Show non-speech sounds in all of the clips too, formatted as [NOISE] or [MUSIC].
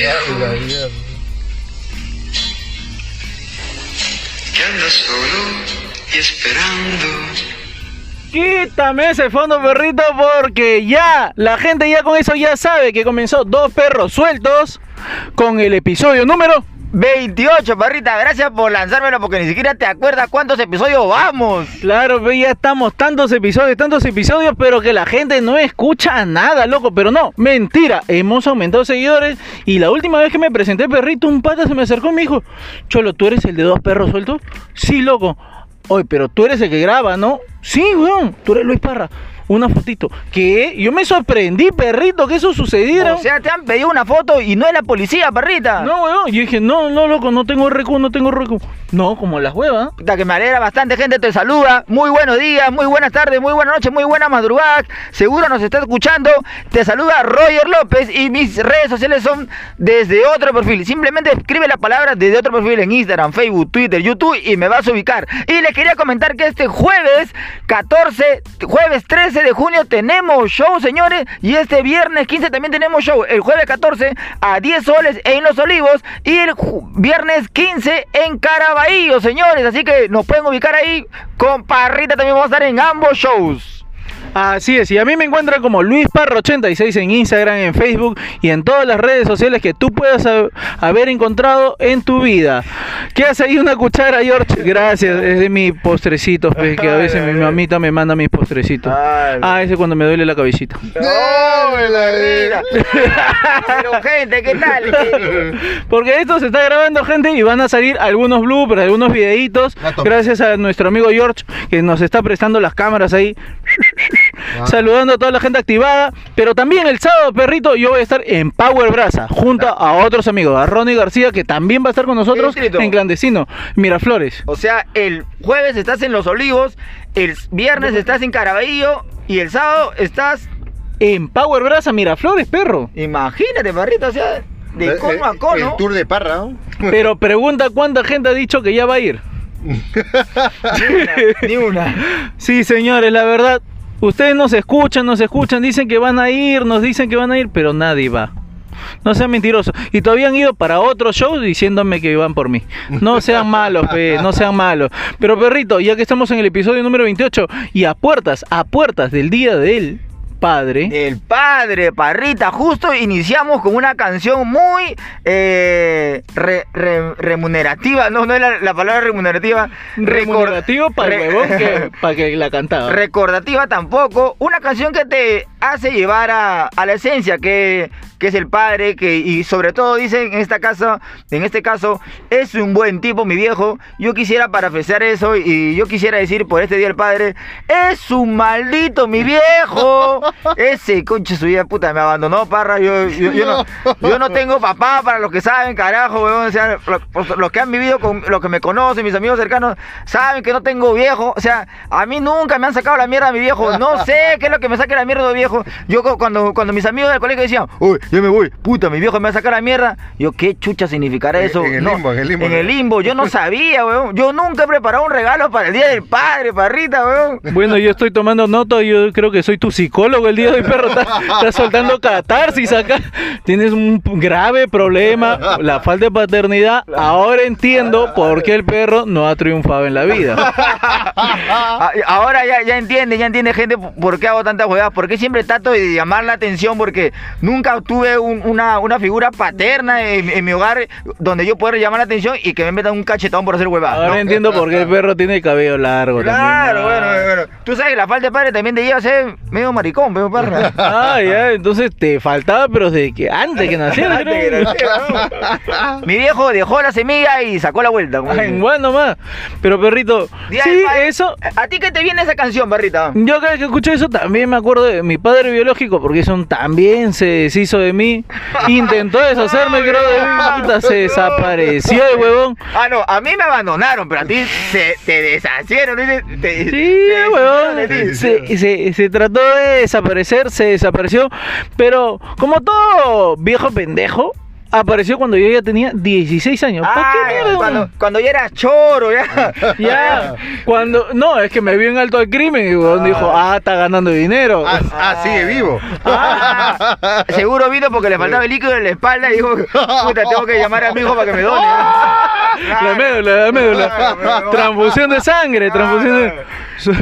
que y esperando. Quítame ese fondo, perrito, porque ya, la gente ya con eso ya sabe que comenzó Dos Perros Sueltos con el episodio número 28, parrita, gracias por lanzármelo porque ni siquiera te acuerdas cuántos episodios vamos. Claro, ve, ya estamos tantos episodios, tantos episodios, pero que la gente no escucha nada, loco. Pero no, mentira, hemos aumentado seguidores. Y la última vez que me presenté, perrito, un pata se me acercó y me dijo, Cholo, ¿tú eres el de dos perros sueltos? Sí, loco. Oye, pero tú eres el que graba, ¿no? Sí, weón, tú eres Luis Parra una fotito. ¿Qué? Yo me sorprendí, perrito, que eso sucediera. O sea, te han pedido una foto y no es la policía, perrita. No, weón. Yo dije, no, no, loco, no tengo recu, no tengo recu. No, como las huevas. Puta, que me alegra bastante, gente te saluda. Muy buenos días, muy buenas tardes, muy buenas noches, muy buenas madrugadas. Seguro nos está escuchando. Te saluda Roger López y mis redes sociales son desde otro perfil. Simplemente escribe la palabra desde otro perfil en Instagram, Facebook, Twitter, YouTube y me vas a ubicar. Y les quería comentar que este jueves 14, jueves 13 de junio tenemos show, señores. Y este viernes 15 también tenemos show. El jueves 14 a 10 soles en Los Olivos. Y el viernes 15 en Caraballo, señores. Así que nos pueden ubicar ahí. Con Parrita también vamos a estar en ambos shows. Así es, y a mí me encuentran como Luis Parro86 en Instagram, en Facebook y en todas las redes sociales que tú puedas haber encontrado en tu vida. ¿Qué hace ahí una cuchara, George? Gracias, es de mi postrecito, pues, que a [LAUGHS] veces mi mamita me manda mis postrecitos. Ah, ese cuando me duele la cabecita. [LAUGHS] ¡No, la [LAUGHS] Pero gente, ¿qué tal? Porque esto se está grabando, gente, y van a salir algunos bloopers, algunos videitos, gracias a nuestro amigo George, que nos está prestando las cámaras ahí. Ah. Saludando a toda la gente activada. Pero también el sábado, perrito, yo voy a estar en Power Brasa, junto a otros amigos, a Ronnie García, que también va a estar con nosotros en Clandestino, Miraflores. O sea, el jueves estás en Los Olivos, el viernes estás en Caraballo y el sábado estás en Power Brasa, Miraflores, perro. Imagínate, perrito, o sea, de eh, cono a cono. El tour de Parra, Pero pregunta cuánta gente ha dicho que ya va a ir. ni una, ni una. [LAUGHS] Sí, señores, la verdad, Ustedes nos escuchan, nos escuchan, dicen que van a ir, nos dicen que van a ir, pero nadie va. No sean mentirosos. Y todavía han ido para otro show diciéndome que iban por mí. No sean malos, [LAUGHS] no sean malos. Pero perrito, ya que estamos en el episodio número 28 y a puertas, a puertas del día de él, padre. El padre, Parrita. Justo iniciamos con una canción muy eh, remunerativa. No, no es la, palabra remunerativa. Remunerativa para huevón que, [LAUGHS] para que la cantaba. Recordativa tampoco. Una canción que te hace llevar a, a la esencia, que que es el padre, que, y sobre todo dicen en esta casa, en este caso, es un buen tipo, mi viejo. Yo quisiera parafrasear eso y yo quisiera decir por este día el padre, es un maldito, mi viejo. [LAUGHS] Ese conche su vida puta me abandonó, parra. Yo, yo, no, tengo papá, para los que saben, carajo, O sea, los, que han vivido con, los que me conocen, mis amigos cercanos, saben que no tengo viejo. O sea, a mí nunca me han sacado la mierda mi viejo. No sé qué es lo que me saque la mierda de viejo. Yo cuando, cuando mis amigos del colegio decían, uy, yo me voy, puta, mi viejo me va a sacar la mierda. Yo, ¿qué chucha significará eso? En, el limbo, en el limbo. En el limbo, yo no sabía, weón. Yo nunca he preparado un regalo para el Día del Padre, parrita, weón. Bueno, yo estoy tomando nota, yo creo que soy tu psicólogo el día de hoy, perro. Estás [LAUGHS] soltando catarsis acá. Tienes un grave problema, la falta de paternidad. Ahora entiendo por qué el perro no ha triunfado en la vida. Ah, ahora ya, ya entiende, ya entiende gente por qué hago tantas jugadas, por qué siempre trato de llamar la atención, porque nunca tuve una, una, figura paterna en, mi hogar donde yo pueda llamar la atención y que me metan un cachetón por hacer huevadas. Ahora entiendo por qué el perro tiene el cabello largo. Claro, bueno, bueno. Tú sabes que la falta de padre también te lleva a ser medio maricón, pero [LAUGHS] ah, ya, entonces te faltaba, pero de que antes que naciera. [LAUGHS] mi viejo dejó la semilla y sacó la vuelta. bueno, más. Pero perrito, sí, eso. ¿A ti qué te viene esa canción, perrita? Yo cada vez que escucho eso también me acuerdo de mi padre biológico, porque eso también se deshizo de mí [LAUGHS] intentó deshacerme, creo, de puta, se desapareció el huevón. Ah, no, a mí me abandonaron, pero a ti se, te deshacieron. sí, huevón. Se, se, trató de desaparecer, se desapareció. Pero como todo viejo pendejo, apareció cuando yo ya tenía 16 años. ¿Para Ah, qué mierda? cuando, cuando ya eras choro, ya. [LAUGHS] Ya, cuando. No, es que me vio en alto al crimen y weón, dijo, ah, está ganando dinero. Ah, ah, sigue vivo. Ah, [LAUGHS] seguro vino porque le faltaba el líquido en la espalda y dijo, puta, tengo que llamar a mi hijo para que me done. La médula, la médula. Transfusión de sangre, transfusión de.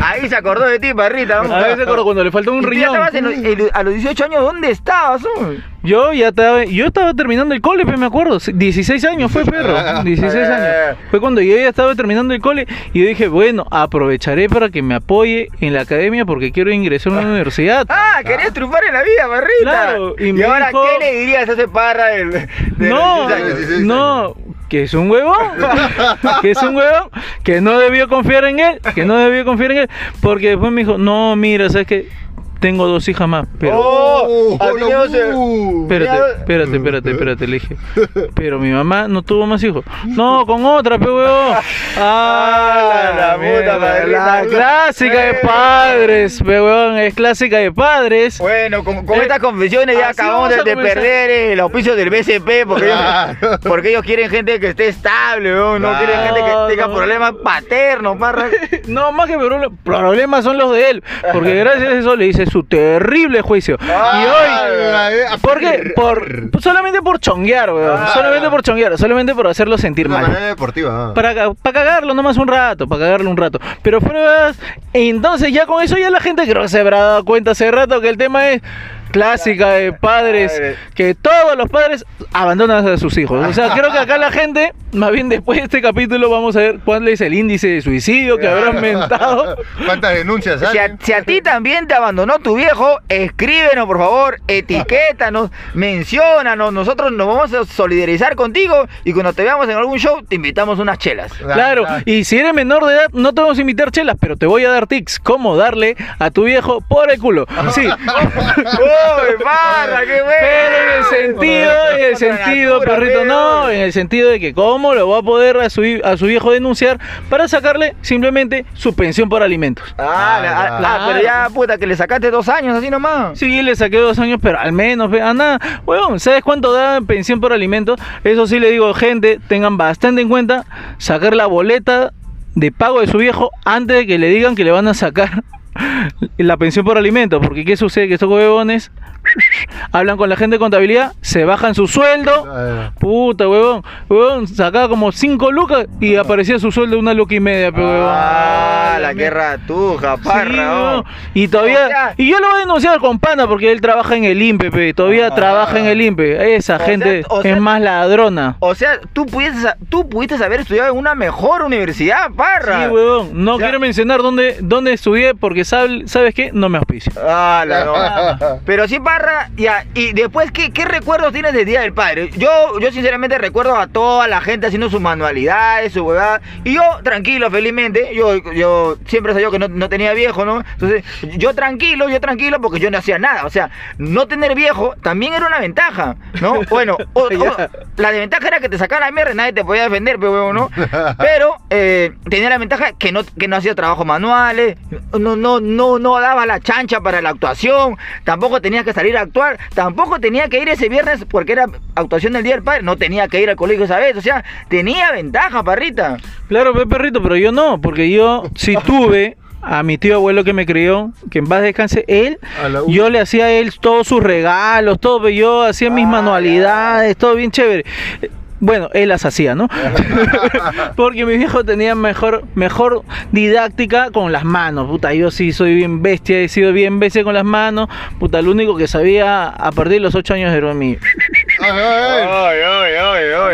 Ahí se acordó de ti, parrita. A veces acuerdo cuando le faltó un ¿Y tú ya riñón. estabas en en- a los 18 años, ¿dónde estabas? hombre? Yo ya estaba, yo estaba terminando el cole, me acuerdo. 16 años fue, perro. [LAUGHS] 16 años. Fue cuando yo ya estaba terminando el cole y yo dije, bueno, aprovecharé para que me apoye en la academia porque quiero ingresar a una universidad. [LAUGHS] Ah, querías triunfar en la vida, parrita. Claro, y y, me ahora, dijo- ¿qué le dirías a ese parra del, de [LAUGHS] No, los 16 años? 16 no, que es un huevón, que es un huevón, que no debió confiar en él, que no debió confiar en él, porque después me dijo, no, mira, sabes que tengo dos hijas más, pero... Oh, a mí no, no se- uh. Espérate, espérate, espérate, espérate, le dije. Pero mi mamá no tuvo más hijos. No, con otra, pe huevón. [LAUGHS] Ah, la puta mierda, madrina. La clásica de padres, pe huevón, es clásica de padres. Bueno, con, con Eh, estas confesiones ya acabamos de, de perder el auspicio del BCP porque ellos, porque ellos quieren gente que esté estable, ¿no? No quieren gente que No, tenga no. problemas paternos, parra. [LAUGHS] No, más que problem- problemas son los de él. Porque gracias a eso le hice su terrible juicio. Y hoy. ¿Por qué? Por, solamente por chonguear, weón. Ah. Solamente por chonguear, solamente por hacerlo sentir mal. deportiva. ah. Para, para cagarlo nomás un rato, para cagarlo un rato. Pero pruebas, entonces ya con eso ya la gente creo que se habrá dado cuenta hace rato que el tema es clásica de padres, que todos los padres abandonan a sus hijos. O sea, creo que acá la gente, más bien después de este capítulo vamos a ver cuál es el índice de suicidio que habrán aumentado. [LAUGHS] ¿Cuántas denuncias Si a, salen? si a ti también te abandonó tu viejo, escríbenos por favor, etiquétanos, menciónanos, nosotros nos vamos a solidarizar contigo y cuando te veamos en algún show te invitamos unas chelas. Claro, y si eres menor de edad, no te vamos a invitar chelas, pero te voy a dar tics, cómo darle a tu viejo por el culo. Sí, [LAUGHS] ¡Uy, [LAUGHS] parra, qué bueno! Pero en el sentido, en el sentido, perrito, no, en el sentido de que cómo lo va a poder a su, a su viejo denunciar para sacarle simplemente su pensión por alimentos. Ah, ah, ah, pero ya, puta, que le sacaste dos años así nomás. Sí, le saqué dos años, pero al menos, ve, anda, weón, ¿sabes cuánto da pensión por alimentos? Eso sí le digo, gente, tengan bastante en cuenta sacar la boleta de pago de su viejo antes de que le digan que le van a sacar [LAUGHS] la pensión por alimentos, porque ¿qué sucede? Que estos huevones [LAUGHS] hablan con la gente de contabilidad, se bajan su sueldo, Ah, puta, huevón, huevón, sacaba como 5 lucas y aparecía su sueldo de una luca y media, pe, huevón. Ah, la que ratuja, Sí, parra. oh. Y todavía. O sea- y yo lo voy a denunciar con pana porque él trabaja en el INPE, pe, Todavía Ah. trabaja en el INPE. Esa O sea- gente o sea- es más ladrona. O sea, tú pudiste, tú pudiste haber estudiado en una mejor universidad, parra. Sí, huevón. No quiero mencionar dónde, dónde estudié porque sabes qué, no me auspicia. Ah, la no. [LAUGHS] Pero sí, Parra, ya, y después, ¿qué, qué recuerdos tienes del Día del Padre? Yo, yo sinceramente recuerdo a toda la gente haciendo sus manualidades, su huevada, y yo, tranquilo, felizmente, yo, yo siempre sabía que no, no tenía viejo, ¿no? Entonces, yo tranquilo, yo tranquilo, porque yo no hacía nada, o sea, no tener viejo también era una ventaja, ¿no? [LAUGHS] Bueno, o- o- Ya. la desventaja era que te sacaban la mierda y nadie te podía defender, pero ¿no? [LAUGHS] Pero eh, tenía la ventaja que no, que no hacía trabajos manuales, no, no, no, no daba la chancha para la actuación, tampoco tenía que salir a actuar, tampoco tenía que ir ese viernes porque era actuación del Día del Padre, no tenía que ir al colegio esa vez, o sea, tenía ventaja, parrita. Claro, pe, perrito, pero yo no, porque yo sí [LAUGHS] tuve a mi tío abuelo que me crió, que en paz descanse, él, yo le hacía a él todos sus regalos, todo, yo hacía mis Ah, manualidades, todo bien chévere. Bueno, él las hacía, ¿no? [LAUGHS] [LAUGHS] Porque mi viejo tenía mejor, mejor didáctica con las manos. Puta, yo sí soy bien bestia, he sido bien bestia con las manos. Puta, lo único que sabía a partir de los 8 años era mi. Ay.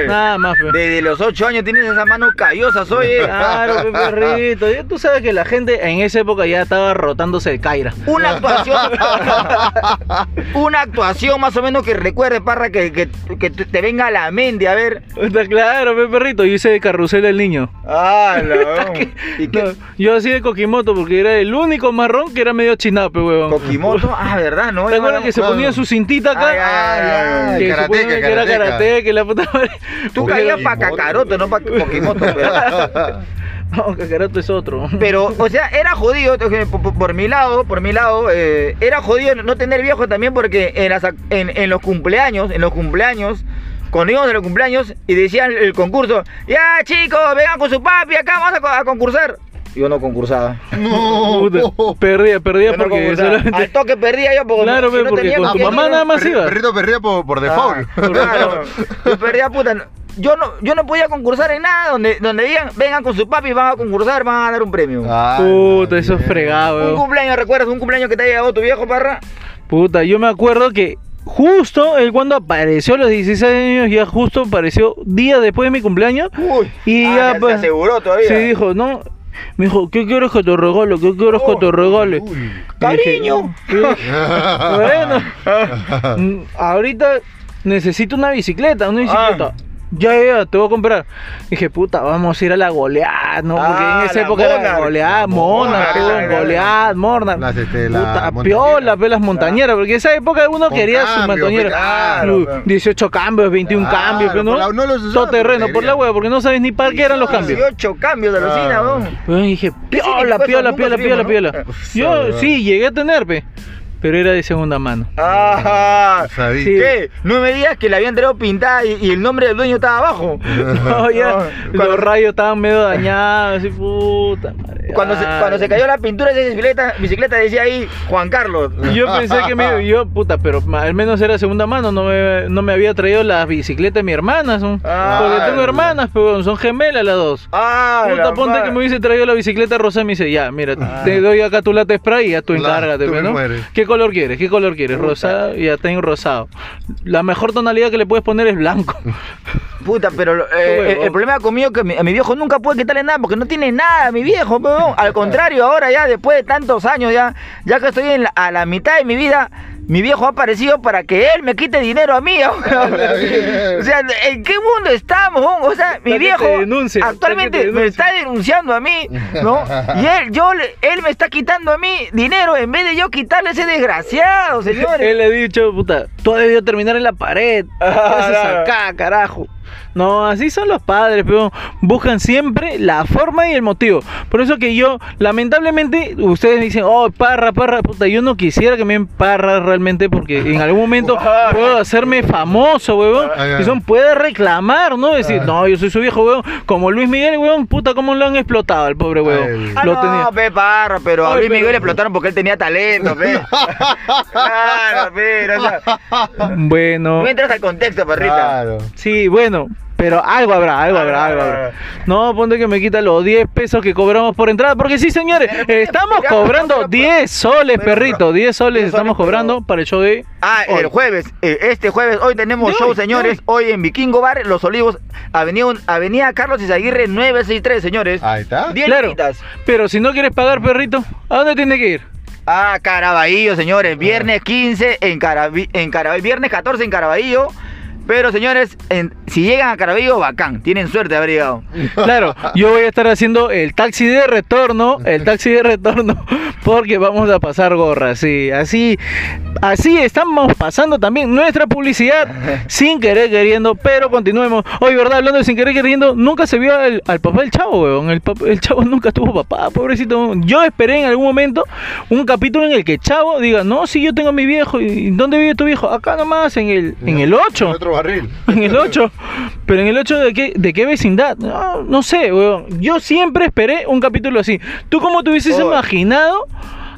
Nada más, pe. Desde los ocho años tienes esas manos callosas, oye. Claro, pe, perrito. Ya tú sabes que la gente en esa época ya estaba rotándose el Kaira. Una actuación. [LAUGHS] una actuación más o menos que recuerde, Parra, que, que, que te venga a la mente, a ver. Está claro, pe, perrito. Yo hice de carrusel del niño. Ah, la [LAUGHS] ¿Y qué? No, yo hacía de Kokimoto porque era el único marrón que era medio chinape, huevón. Kokimoto, ah, ¿verdad? No, ¿Te acuerdas que se ponía su cintita acá? Ay, ay, ay, que karateca, que era karateca. la puta madre. Tú caías para Kakaroto, no para Kokimoto, pero... [LAUGHS] No, Kakaroto es otro. Pero, o sea, era jodido, por, por- mi lado, por mi lado, eh, era jodido no tener viejo también porque en, las ac- en, en los cumpleaños, en los cumpleaños, cuando íbamos a los cumpleaños y decían el, concurso, ya chicos, vengan con su papi, acá vamos a concursar. Yo no concursaba. Puta, No. perdía, perdía Yo no porque solamente... Al toque perdía yo porque, Claro, si no porque tenía con tu mamá nada más ibas. Perrito perdía por, por default. Ah, claro. Yo perdía puta. Yo no, yo no podía concursar en nada donde, donde digan, vengan con su papi, van a concursar, van a ganar un premio. Ah, Puta, eso es fregado, Un cumpleaños, ¿recuerdas? Un cumpleaños que te haya llegado tu viejo, parra. Puta, yo me acuerdo que justo él cuando apareció a los 16 años, ya justo apareció días después de mi cumpleaños. Uy. Y ah, ya, se pues, aseguró todavía. Sí, dijo, no. Me dijo, ¿qué quieres que te regale? ¿Qué quieres que te regale? Y dije, Cariño. [LAUGHS] Bueno, [LAUGHS] ahorita necesito una bicicleta, una bicicleta. Ya, ya, te voy a comprar. Dije, puta, vamos a ir a la goleada, ¿no? Porque Ah, en esa la época era Monarch. goleada, La Mona, goleada, Morna. Las, este, la Puta, piola, pelas montañeras, porque en esa época uno Con quería su cambio, montañera. claro, Uh, claro. 18 cambios, 21 Claro, cambios, la- no, los usaban todo terreno, por la hueá, porque no sabes ni para qué eran los cambios. 18 cambios de alucina, Ah. weón. Bueno, dije, ¿Qué piola, piola, piola, piola, piola. ¿no? Yo sí, llegué a tener, pe, pero era de segunda mano. Ajá. Sabía. Sí. ¿Qué? No me digas que la habían traído pintada y, y el nombre del dueño estaba abajo. [LAUGHS] No, ya, No, los rayos estaban medio dañados, así, puta madre. Cuando se, cuando se cayó la pintura de esa bicicleta, bicicleta decía ahí Juan Carlos. Yo pensé que me yo, puta, pero al menos era segunda mano, no me, no me había traído las bicicletas de mi hermana, son, Ah, porque tengo hermanas, pero son gemelas las dos. Ah, Puta, la ponte ma- que me hubiese traído la bicicleta rosa y me dice, ya, mira, Ah. te doy acá tu lata spray y ya tú La- encárgate, tú pe, me ¿no? mueres. ¿Qué color quieres? ¿Qué color quieres? Puta. Rosado, ya tengo rosado. La mejor tonalidad que le puedes poner es blanco. [LAUGHS] Puta, pero eh, huevón. el, problema conmigo es que mi- a mi viejo nunca puede quitarle nada porque no tiene nada, mi viejo. Al contrario, ahora ya después de tantos años, ya, ya que estoy en la- a la mitad de mi vida, mi viejo ha aparecido para que él me quite dinero a mí. [LAUGHS] o sea, ¿en qué mundo estamos? weón? O sea, mi viejo denuncie, actualmente te me está denunciando a mí, ¿no? [LAUGHS] Y él, yo, él me está quitando a mí dinero en vez de yo quitarle a ese desgraciado, señores. Él le ha dicho, puta, tú has debido terminar en la pared. [LAUGHS] ¿Qué Ah, haces claro. acá, carajo? No, así son los padres, pero buscan siempre la forma y el motivo. Por eso que yo, lamentablemente, ustedes dicen, oh, parra, parra, puta, yo no quisiera que me den parra realmente porque en algún momento [LAUGHS] puedo hacerme famoso, huevón. Ah, Y son, puede reclamar, ¿no? Decir, no, yo soy su viejo, huevón. Como Luis Miguel, huevón, puta, cómo lo han explotado al pobre huevón. Ay. Ah, Lo no, tenía. pe, parra, pero a Ay, Luis pero- Miguel le explotaron porque él tenía talento, pe. [LAUGHS] claro, pero, o sea, Bueno. no entras al contexto, perrita. Claro. Sí, bueno, pero algo habrá, algo habrá, algo habrá. No, ponte que me quita los 10 pesos que cobramos por entrada, porque sí, señores, estamos Mira, cobrando pero- 10 soles, perrito, 10 soles 10 estamos soles, cobrando pero- para el show de... Ah, hoy. el jueves, eh, este jueves, hoy tenemos show, señores. Hoy en Vikingo Bar, Los Olivos, Avenida, Avenida Carlos Izaguirre 963, señores. Ahí está. 10 Claro, pero si no quieres pagar, perrito, ¿a dónde tiene que ir? Ah, Caraballo, señores. Viernes 15 en Caraballo, en Caraballo. Viernes 14 en Caraballo. Pero, señores, en- si llegan a Caraballo, bacán. Tienen suerte de haber llegado. [LAUGHS] Claro, yo voy a estar haciendo el taxi de retorno, el taxi de retorno, [LAUGHS] porque vamos a pasar gorras, sí, así, así estamos pasando también nuestra publicidad [LAUGHS] sin querer queriendo, pero continuemos. Hoy, verdad, hablando de sin querer queriendo, nunca se vio al, al papá del chavo, weón, el, chavo nunca tuvo papá, pobrecito. Yo esperé en algún momento un capítulo en el que chavo diga, no, sí, yo tengo a mi viejo, ¿y dónde vive tu viejo? Acá nomás, en el, en el 8. Barril. En el 8. Pero en el 8 de qué, de qué vecindad? No, no sé, weón. Yo siempre esperé un capítulo así. ¿Tú cómo te hubieses Oh. imaginado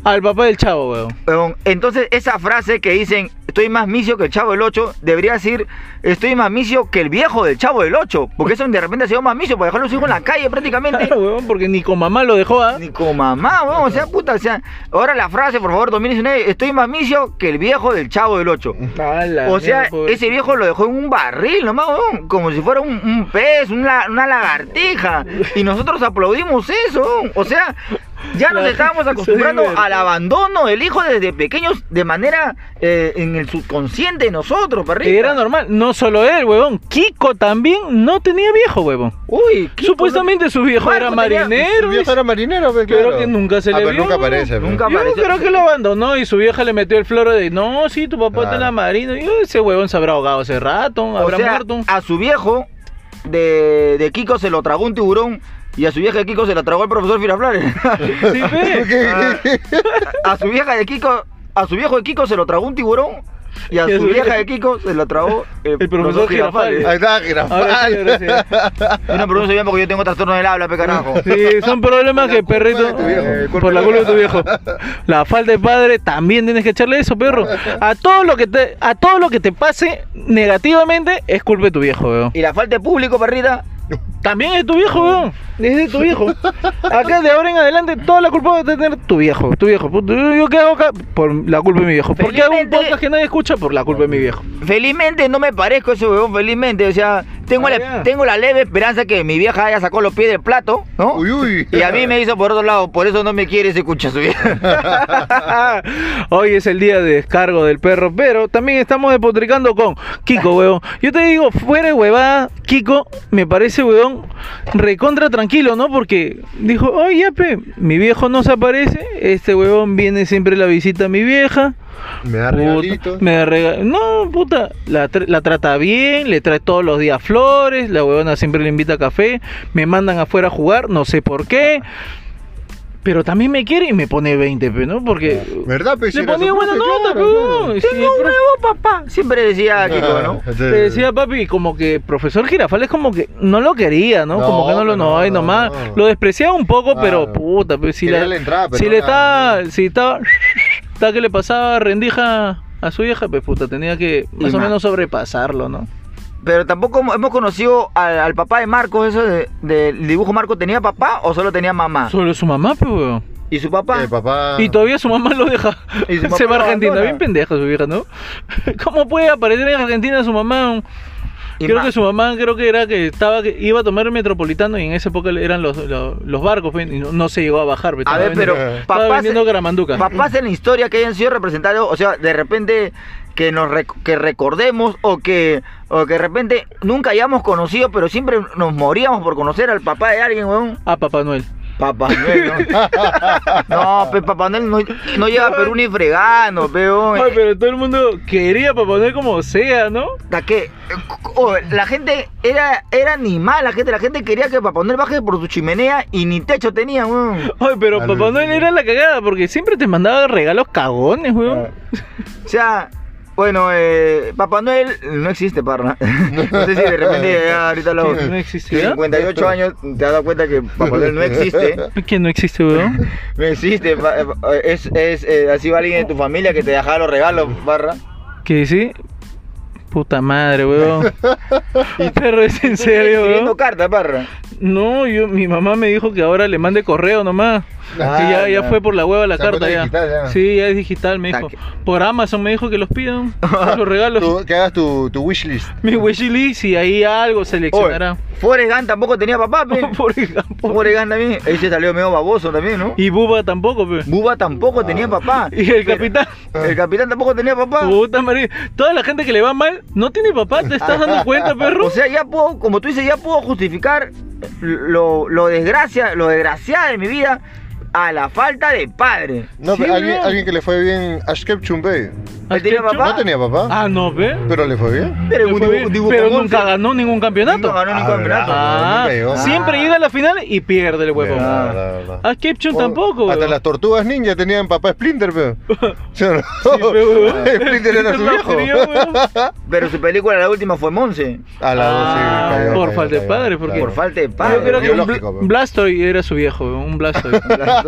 al papá del chavo, weón? Weón, Entonces, esa frase que dicen, estoy más misio que el chavo del 8, debería decir, estoy más misio que el viejo del chavo del 8. Porque eso de repente ha sido más misio, por dejar a los hijos en la calle prácticamente. Claro, weón, porque ni con mamá lo dejó, ¿ah? Ni con mamá, weón, o sea, puta, o sea, ahora la frase, por favor, 2019, estoy más misio que el viejo del chavo del 8. Ala, O sea, mierda, pobre. ese viejo lo dejó en un barril nomás, weón, como si fuera un, un pez, una, una lagartija. Y nosotros aplaudimos eso, weón. o sea, ya nos estábamos acostumbrando al abandono del hijo desde pequeños de manera eh, en el subconsciente de nosotros, perrito. Era normal. No solo él, weón. Kiko también no tenía viejo, weón. Uy, Kiko, Supuestamente su viejo Marco era tenía- marinero. El viejo era marinero, pues, Pero claro. que nunca se Ah, le pero vio, nunca aparece. pues. Nunca Yo creo que lo abandonó y su vieja le metió el floro de no, sí, tu papá está en la marina. Y ese huevón se habrá ahogado hace rato, O habrá sea, muerto. a su viejo de, de Kiko se lo tragó un tiburón y a su vieja de Kiko se la tragó el profesor Firaflores. [LAUGHS] Sí, a, [LAUGHS] a su vieja de Kiko, a su viejo de Kiko se lo tragó un tiburón Y a su vieja vieja. de Kiko se lo trabó el, El profesor Girafales. Ahí está, Ahora sí, no pronuncio bien porque yo tengo trastorno del habla, pe carajo. Sí, son problemas que culpa perrito. de tu viejo. eh, por la culpa de tu viejo. La falta de padre también tienes que echarle eso, perro. A todo lo que te, a todo lo que te pase negativamente es culpa de tu viejo, weón. Y la falta de público, perrita. También es tu viejo, weón. Es de tu viejo. Acá de ahora en adelante toda la culpa va a tener tu viejo. Tu viejo. Yo, hago acá por la culpa de mi viejo. ¿Por qué hago un podcast que nadie escucha? Por la culpa de mi viejo. Felizmente no me parezco a ese huevón, felizmente. O sea, tengo, Ah, la, ya. tengo la leve esperanza que mi vieja haya sacado los pies del plato, ¿no? Uy, uy. Y a mí me hizo por otro lado, por eso no me quiere ese escucha su vieja. [LAUGHS] Hoy es el día de descargo del perro, pero también estamos despotricando con Kiko, weón. Yo te digo, fuera de huevada, Kiko me parece, weón, recontra tranquilo, ¿no? Porque dijo, oye, ya, pe, mi viejo no se aparece, este weón viene siempre a la visita a mi vieja. Me da regalitos. me da rega- No, puta, la, tra- la trata bien, le trae todos los días flores, la huevona siempre le invita a café, me mandan afuera a jugar, no sé por qué. Pero también me quiere y me pone 20, pe, ¿no? Porque ¿Verdad, le ponía buena nota, claro, pe, claro. weón. Sí, Tengo un nuevo papá. Siempre decía Kiko, ¿no? Ah, te decía papi, como que profesor Girafal es como que no lo quería, ¿no? No, como que no lo no, no, nomás. no. Lo despreciaba un poco, pero puta, pues si la, la entrada, pero si no le estaba, si estaba, estaba que le pasaba rendija a su vieja, pues puta, tenía que más Y o ma- menos sobrepasarlo, ¿no? Pero tampoco hemos- hemos conocido al, al papá de Marcos, eso de- del dibujo Marcos, ¿tenía papá o solo tenía mamá? Solo su mamá, pues, weón. ¿Y su papá? Eh, papá. Y todavía su mamá lo deja. Y su papá [LAUGHS] Se va a lo Argentina. abandona. Bien pendeja su vieja, ¿no? [LAUGHS] ¿Cómo puede aparecer en Argentina su mamá? Y creo que su mamá creo que era que estaba que iba a tomar el metropolitano y en esa época eran los, los, los barcos pues, y no, no se llegó a bajar. pues, A ver, pero vendiendo- estaba papás, vendiendo gramanduca. papás en la historia que hayan sido representados, o sea, de repente que nos rec- que recordemos o que o que de repente nunca hayamos conocido, pero siempre nos moríamos por conocer al papá de alguien, weón. Ah, Papá Noel. Papá Noel, ¿no? [LAUGHS] no, pe, Papá Noel no, no lleva a Perú ni fregando, peón. Ay, pero todo el mundo quería Papá Noel como sea, ¿no? La que oh, la gente era era animal, la gente, la gente quería que Papá Noel baje por su chimenea y ni techo tenía, weón. Ay, pero Papá Noel era la cagada porque siempre te mandaba regalos cagones, weón. O sea, bueno, eh, Papá Noel no existe, parra. [LAUGHS] No sé si de repente ya ahorita lo... No existía. 58 años te has dado cuenta que Papá Noel no existe. ¿Quién no existe, weón? [LAUGHS] No existe. eh, Es, es, eh, ha sido alguien de tu familia que te dejaba los regalos, barra. ¿Qué sí? Puta madre, weón. [LAUGHS] Y perro es en serio, weón. cartas, barra. No, yo, mi mamá me dijo que ahora le mande correo nomás. [LAUGHS] Ah, que ya, ya ya. fue por la hueva la carta ya. digital ya. Sí, ya es digital, me dijo. Por Amazon me dijo que los pidan. [LAUGHS] los regalos. Tú- que hagas tu, tu wishlist. Mi wishlist, si ahí algo seleccionará. Oye, Forrest Gump tampoco tenía papá, pe. Por ejemplo. Forrest Gump también. Ahí se salió medio baboso también, ¿no? Y Buba tampoco, pe. Buba tampoco tenía papá. [LAUGHS] Y el Pero- capitán. El capitán tampoco tenía papá. Puta madre. Toda la gente que le va mal no tiene papá, ¿te estás dando cuenta, perro? O sea, ya puedo, como tú dices, ya puedo justificar lo, lo desgracia, lo desgraciada de mi vida a la falta de padre. No, Sí, pero alguien, que le fue bien a Shkep Chumbe. ¿Él tenía papá? No tenía papá, Ah, no, ve. pero le fue bien. Pero, un bien, dibujo pero nunca ganó ningún campeonato. Nunca ganó ningún Ah, campeonato. Ah, siempre Ah. llega a la final y pierde el huevo. Verdad. A Oh, tampoco. Hasta las tortugas ninja tenían papá Splinter, pero. [LAUGHS] ¿Sí o no? [LAUGHS] Splinter era su viejo. [LAUGHS] Pero su película, la última, fue Monse. A la Ah, sí, cayó, por falta de padre, porque- Por falta de Yo padre. creo que un, biológico, Bla- weón. Blastoise era su viejo, weón, un Blastoise.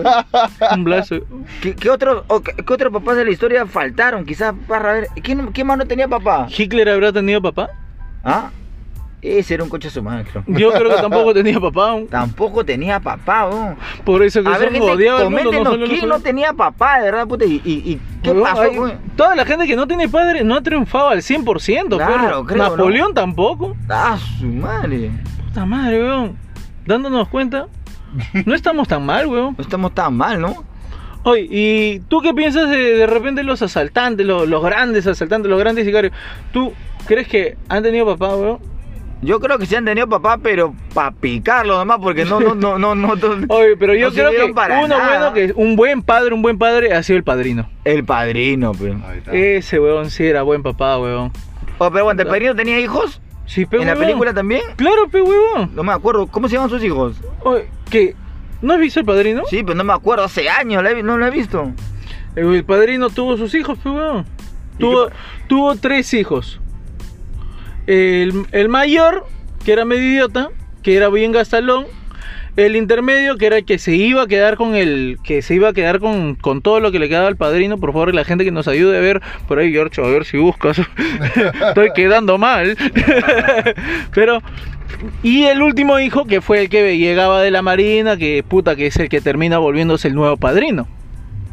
[LAUGHS] un Blastoise. ¿Qué, qué otros o qué, otros papás de la historia faltaron? Quizás, para ver. ¿Quién, ¿Quién más no tenía papá? ¿Hitler habrá tenido papá? ¿Ah? Ese era un coche su madre. Yo creo que tampoco [LAUGHS] tenía papá. Tampoco tenía papá, weón. Por eso que A ver, gente, no coméntenos quién no tenía papá, de verdad, puta. ¿Y, y, y qué pasó, hay-? Toda la gente que no tiene padre no ha triunfado al 100%, Claro, creo, ¿no? Napoleón tampoco. Ah, su madre. Puta madre, weón. Dándonos cuenta, no estamos tan mal, weón. No estamos tan mal, ¿no? Oye, ¿y tú qué piensas de, de repente los asaltantes, los, los grandes asaltantes, los grandes sicarios? ¿Tú crees que han tenido papá, weón? Yo creo que sí han tenido papá, pero para picarlo nomás, porque no, no, no, no, no. no- [LAUGHS] Oye, pero yo No creo que para uno nada. bueno, que un buen padre, un buen padre ha sido el padrino. El padrino, pero. Ese weón sí era buen papá, weón. Oh, pero aguanta, ¿el padrino tenía hijos? Sí, pe, ¿En la película también? Claro, pe, weón. No me acuerdo. ¿Cómo se llaman sus hijos? Oye, ¿qué? ¿No has visto el padrino? Sí, pero no me acuerdo. Hace años la he no lo he visto. El padrino tuvo sus hijos, pe, weón. Tuvo, tuvo tres hijos. El, el mayor, que era medio idiota, que era bien gastalón. El intermedio, que era el que se iba a quedar con el. que se iba a quedar con, con todo lo que le quedaba al padrino. Por favor, la gente que nos ayude a ver por ahí, George, a ver si buscas. [LAUGHS] Estoy quedando mal. [LAUGHS] Pero. Y el último hijo, que fue el que llegaba de la marina, que puta, que es el que termina volviéndose el nuevo padrino.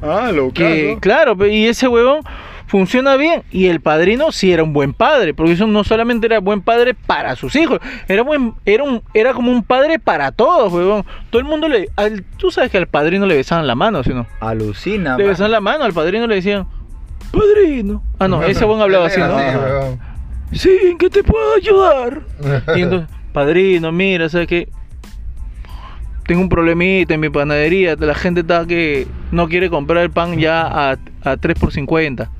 Ah, lo Que, claro, y ese huevón funciona bien. Y el padrino sí era un buen padre, porque eso no solamente era buen padre para sus hijos, era buen, era un, era como un padre para todos, huevón. Todo el mundo le, al- tú sabes que al padrino le besaban la mano, ¿sí o no? Alucina. Le man. besaban la mano, al padrino le decían, padrino. Ah, no, ese huevón hablaba así, ¿no? [LAUGHS] Sí, ¿en qué te puedo ayudar? Y entonces, padrino, mira, ¿sabes qué? Tengo un problemita en mi panadería. La gente está que no quiere comprar el pan ya a, a 3 por 50.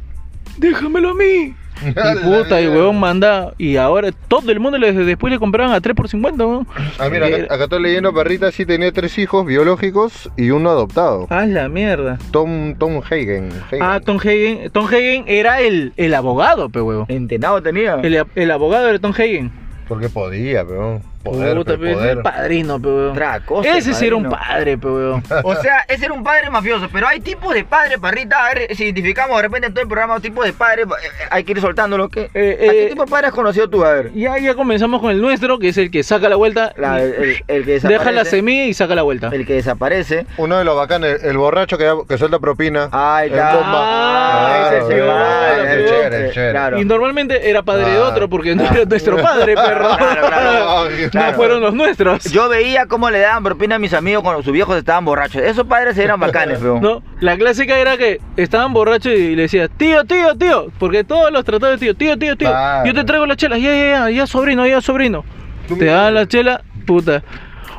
Déjamelo a mí. [LAUGHS] Y puta, y huevón manda. Y ahora todo el mundo le, después le compraban a 3 por 50, weón. Ah, mira, acá, acá estoy leyendo, Perrita sí tenía tres hijos biológicos y uno adoptado. Ah, la mierda. Tom, Tom Hagen. Hagen. Ah, Tom Hagen. Tom Hagen era el, el abogado, pe huevo. Entenado tenía. El, el abogado era Tom Hagen. Porque podía, pero poder, Puta, pe, pe, poder. el padrino, pe Ese sí era un padre, pe huevón. [LAUGHS] O sea, ese era un padre mafioso, pero hay tipos de padre, parrita. A ver, si identificamos de repente en todo el programa tipos de padre, eh, hay que ir soltándolo. ¿qué? Eh, ¿A qué eh, tipo de padre has conocido tú? A ver. Ya, ya comenzamos con el nuestro, que es el que saca la vuelta, La- el, el- el que deja desaparece. la semilla y saca la vuelta. El que desaparece. Uno de los bacanes, el borracho que, que suelta propina. Ahí en está. bomba. Ah, ese es el claro, claro, el chévere, chévere. Claro. Y normalmente era padre de Ah. otro, porque no era nuestro padre, perro. Claro, claro, [LAUGHS] No fueron los nuestros. Yo veía cómo le daban propina a mis amigos cuando sus viejos estaban borrachos. Esos padres eran bacanes, feo. No, la clásica era que estaban borrachos y le decías, tío, tío, tío, porque todos los trataban de tío, tío, tío, tío, Claro. yo te traigo las chelas, ya, ya, ya, ya, sobrino, ya, sobrino. Te daban la chela, puta.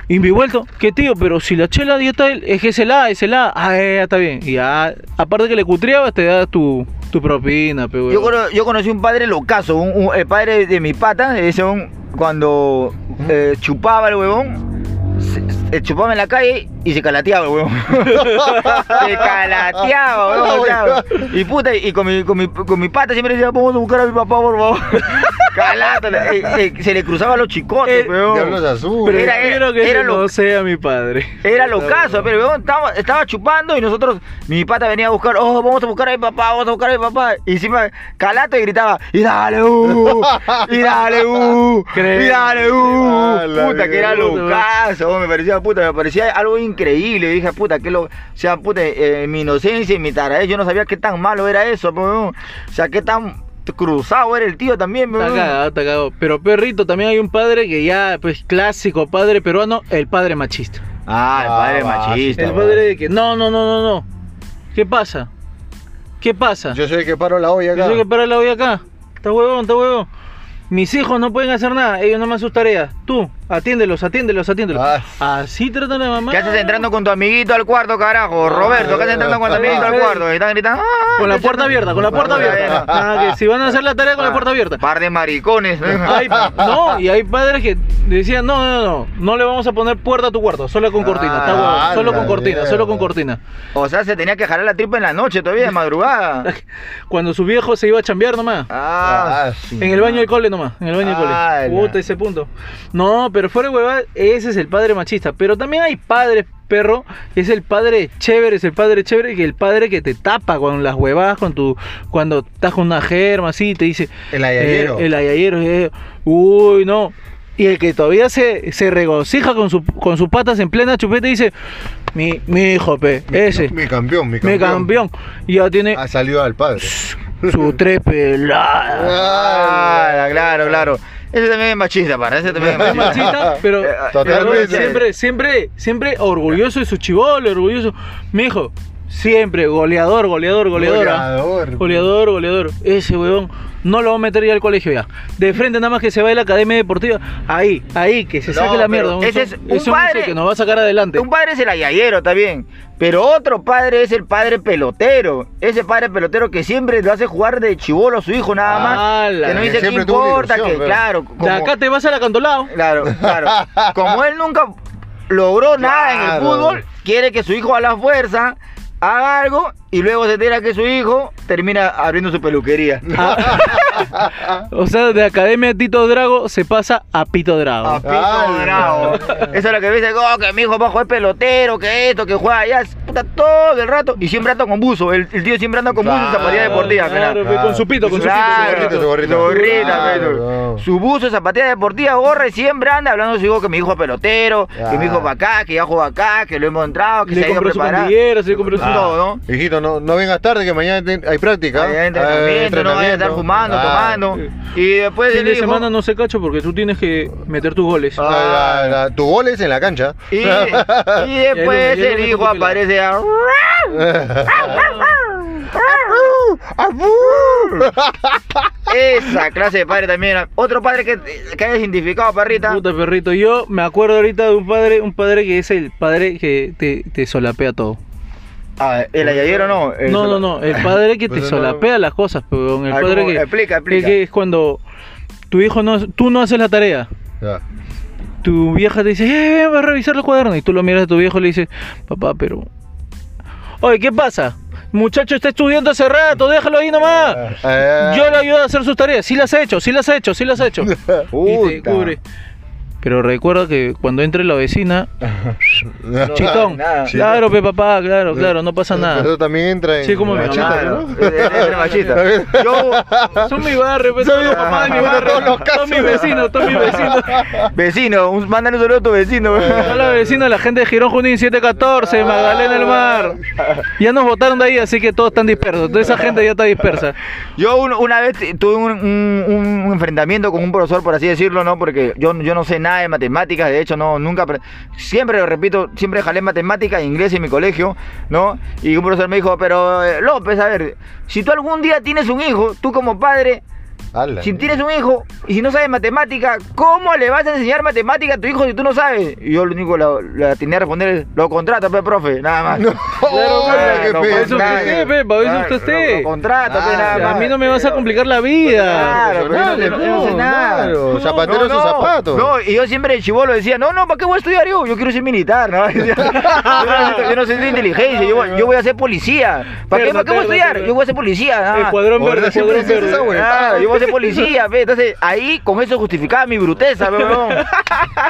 Y mi vuelto, ¿qué tío? Pero si la chela ya está, es que es el A, es el A. Ah, ya, está bien. Y ya, aparte que le cutreabas, te da tu, tu propina, pe, Yo, cono- yo conocí un padre locazo, un, un- el padre de mi pata, ese un- cuando eh, chupaba el huevón, se, se chupaba en la calle y se calateaba el huevón. [LAUGHS] se calateaba, huevón. o sea, y puta, y con mi, con, mi, con mi pata siempre decía, vamos a buscar a mi papá, por favor. [LAUGHS] Calato, eh, eh, se le cruzaban los chicotes, Eh, huevón. Diablos azules. era- Prefiero que era lo- no sea mi padre. Era locazo, pero weón, estaba, estaba chupando y nosotros, mi pata venía a buscar, oh, vamos a buscar a mi papá, vamos a buscar a mi papá. Y encima, calato y gritaba, y dale, uh, y dale, uh, y dale, uh. Puta, que era locazo, weón, me parecía, puta, me parecía algo increíble. Dije, puta, que lo, o sea, puta, eh, mi inocencia y mi taradez, yo no sabía qué tan malo era eso, pues, weón. O sea, qué tan cruzado era el tío también, Está cagado, está cagado. Pero perrito, también hay un padre que ya, pues clásico, padre peruano, el padre machista. Ah, el padre Ah, machista. El padre de que, no, no, no, no, no. ¿Qué pasa? ¿Qué pasa? Yo soy el que paro la olla Yo acá. soy que para la voy acá. Está huevón, está huevón. Mis hijos no pueden hacer nada, ellos no me sus tareas. Tú, atiéndelos, atiéndelos, atiéndelos. Ah. Así tratan a mamá. ¿Qué haces entrando con tu amiguito al cuarto, carajo? Roberto, ¿qué haces entrando con tu amiguito al cuarto? Y están gritando. "Ah, Con la ¿qué puerta están-" abierta, con la puerta abierta. Ah, que si van a hacer la tarea con la puerta abierta. Par de maricones. Hay- [LAUGHS] no, y hay padres que decían, no, no, no, no le vamos a poner puerta a tu cuarto, solo con cortina, está Ah, solo con cortina, solo con cortina. O sea, se tenía que jalar la tripa en la noche todavía, de madrugada. [LAUGHS] Cuando su viejo se iba a chambear nomás. Ah, Ah, sí. En el baño del cole nomás, en el baño del cole. Ah, Puta, ese punto. No, pero fuera de huevada, ese es el padre machista. Pero también hay padres, perro, que es el padre chévere, es el padre chévere, que el padre que te tapa con las huevadas, con tu, cuando estás con una germa, así, te dice. El ayayero. eh, el ayayero, eh, uy, no. Y el que todavía se, se regocija con, su, con sus patas en plena chupeta y dice, mi, mi hijo, pe, ese, Mi campeón, mi mi campeón. campeón. Y ya tiene Ha salido al padre. su tres peladas. [LAUGHS] Ah, claro, claro. Ese también es machista, para. Ese también es machista. [LAUGHS] machista, pero, Eh, Totalmente. pero siempre, siempre, siempre orgulloso de su chivolo, orgulloso. Mi hijo, siempre goleador, goleador, goleador. ¿ah? Goleador. Goleador, goleador. Ese weón no lo va a meter ya al colegio ya. De frente nada más que se va de la academia deportiva. Ahí, ahí, que se No, saque la mierda. ese es un padre- que nos va a sacar adelante. Un padre es el ayayero, bien. Pero otro padre es el padre pelotero. Ese padre pelotero que siempre lo hace jugar de chivolo a su hijo nada más. Que no que dice una importa, que pero- claro. De acá te vas al acantolado. Claro, claro. [LAUGHS] Como él nunca logró nada en el fútbol, quiere que su hijo a la fuerza haga algo y luego se entera que su hijo termina abriendo su peluquería. [LAUGHS] O sea, de Academia Tito Drago se pasa a Pito Drago. A Pito Ay, Bravo. Eso es lo que dice, oh, que mi hijo va a jugar pelotero, que esto, que juega allá, puta, todo el rato. Y siempre anda con buzo. El, el tío siempre anda con buzo y Claro, zapatilla deportiva. Claro, con su pito, con su pito, su gorrito, su gorrita. Su buzo, zapatilla deportiva, gorra y siempre anda hablando de su hijo que mi hijo es pelotero, que mi hijo va acá, que ya juega acá, que lo hemos entrado, que se Le ha ido pandillera, se le compró su... Ah. Todo, ¿no? Hijito, no, no vengas tarde que mañana ten- hay práctica. Hay Hay entrenamiento, no vaya a estar entrenamiento. fumando, Ah. tomando. Y después Fin el de hijo, semana no se cacho porque tú tienes que meter tus goles. Ah. La- la- tu gol es en la cancha. y, y [LAUGHS] después lo el hijo aparece a... [LAUGHS] Esa clase de padre también. Otro padre que, que haya identificado, parrita. Puta perrito, yo me acuerdo ahorita de un padre, un padre que es el padre que te, te solapea todo. Ah, ¿El ayayero no? El No, no, solo- no, el padre que te Pues no. solapea las cosas, pero el Ah, padre que, Explica, explica. que es cuando tu hijo no, tú no haces la tarea. Ya. Tu vieja te dice, eh, va a revisar los cuadernos. Y tú lo miras a tu viejo y le dices, papá, pero. Oye, ¿qué pasa? Muchacho está estudiando hace rato, déjalo ahí nomás. Eh, Yo le ayudo a hacer sus tareas. Sí las he hecho, sí las he hecho, sí las he hecho. [LAUGHS] y te cubre. Pero recuerda que cuando entre la vecina, [LAUGHS] chitón. nada. Claro, pe papá, claro, claro, no pasa Pero nada. también entra en Sí, como mi machista, mamá. Claro, ¿no? machista. [LAUGHS] Yo, Son mi barrio, pues, son los papás de mi barrio. todos los casos. Son mis vecinos, son mis vecinos. [LAUGHS] vecino, un, mándale un saludo a tu vecino. Hola vecinos, la gente de Girón Junín 714, Magdalena del Mar. Ya nos votaron de ahí, así que todos están dispersos. Toda esa gente ya está dispersa. Yo un- una vez tuve un, un- un enfrentamiento con un profesor, por así decirlo, ¿no? Porque yo, yo no sé nada de matemáticas, de hecho, no, nunca, siempre, lo repito, siempre jalé matemáticas e inglés en mi colegio, ¿no? Y un profesor me dijo, pero eh, López, a ver, si tú algún día tienes un hijo, tú como padre, Ala. si tienes un hijo y si no sabes matemática, ¿cómo le vas a enseñar matemática a tu hijo si tú no sabes? Y yo lo único que le tenía a responder es, lo contrata, pe, profe, nada más. No, Claro, qué lo pena. Para eso usted pe, para eso Claro, usted esté. Lo, lo contrata, pe, Ah, nada A más. mí no me vas a complicar la vida. Claro, pero yo no, no sé no, nada. claro, zapatero a sus zapatos. No, y yo siempre de chivolo decía, no, no, ¿para qué voy a estudiar yo? Yo quiero ser militar, ¿no? [LAUGHS] yo, no necesito, yo no sé de inteligencia, yo, voy- yo voy a ser policía. ¿Para qué, ¿para qué voy a estudiar? Yo voy a ser policía, nada más. Escuadrón verde, escuadrón verde. Yo voy a ser policía, pe. entonces ahí con eso justificaba mi bruteza, weón.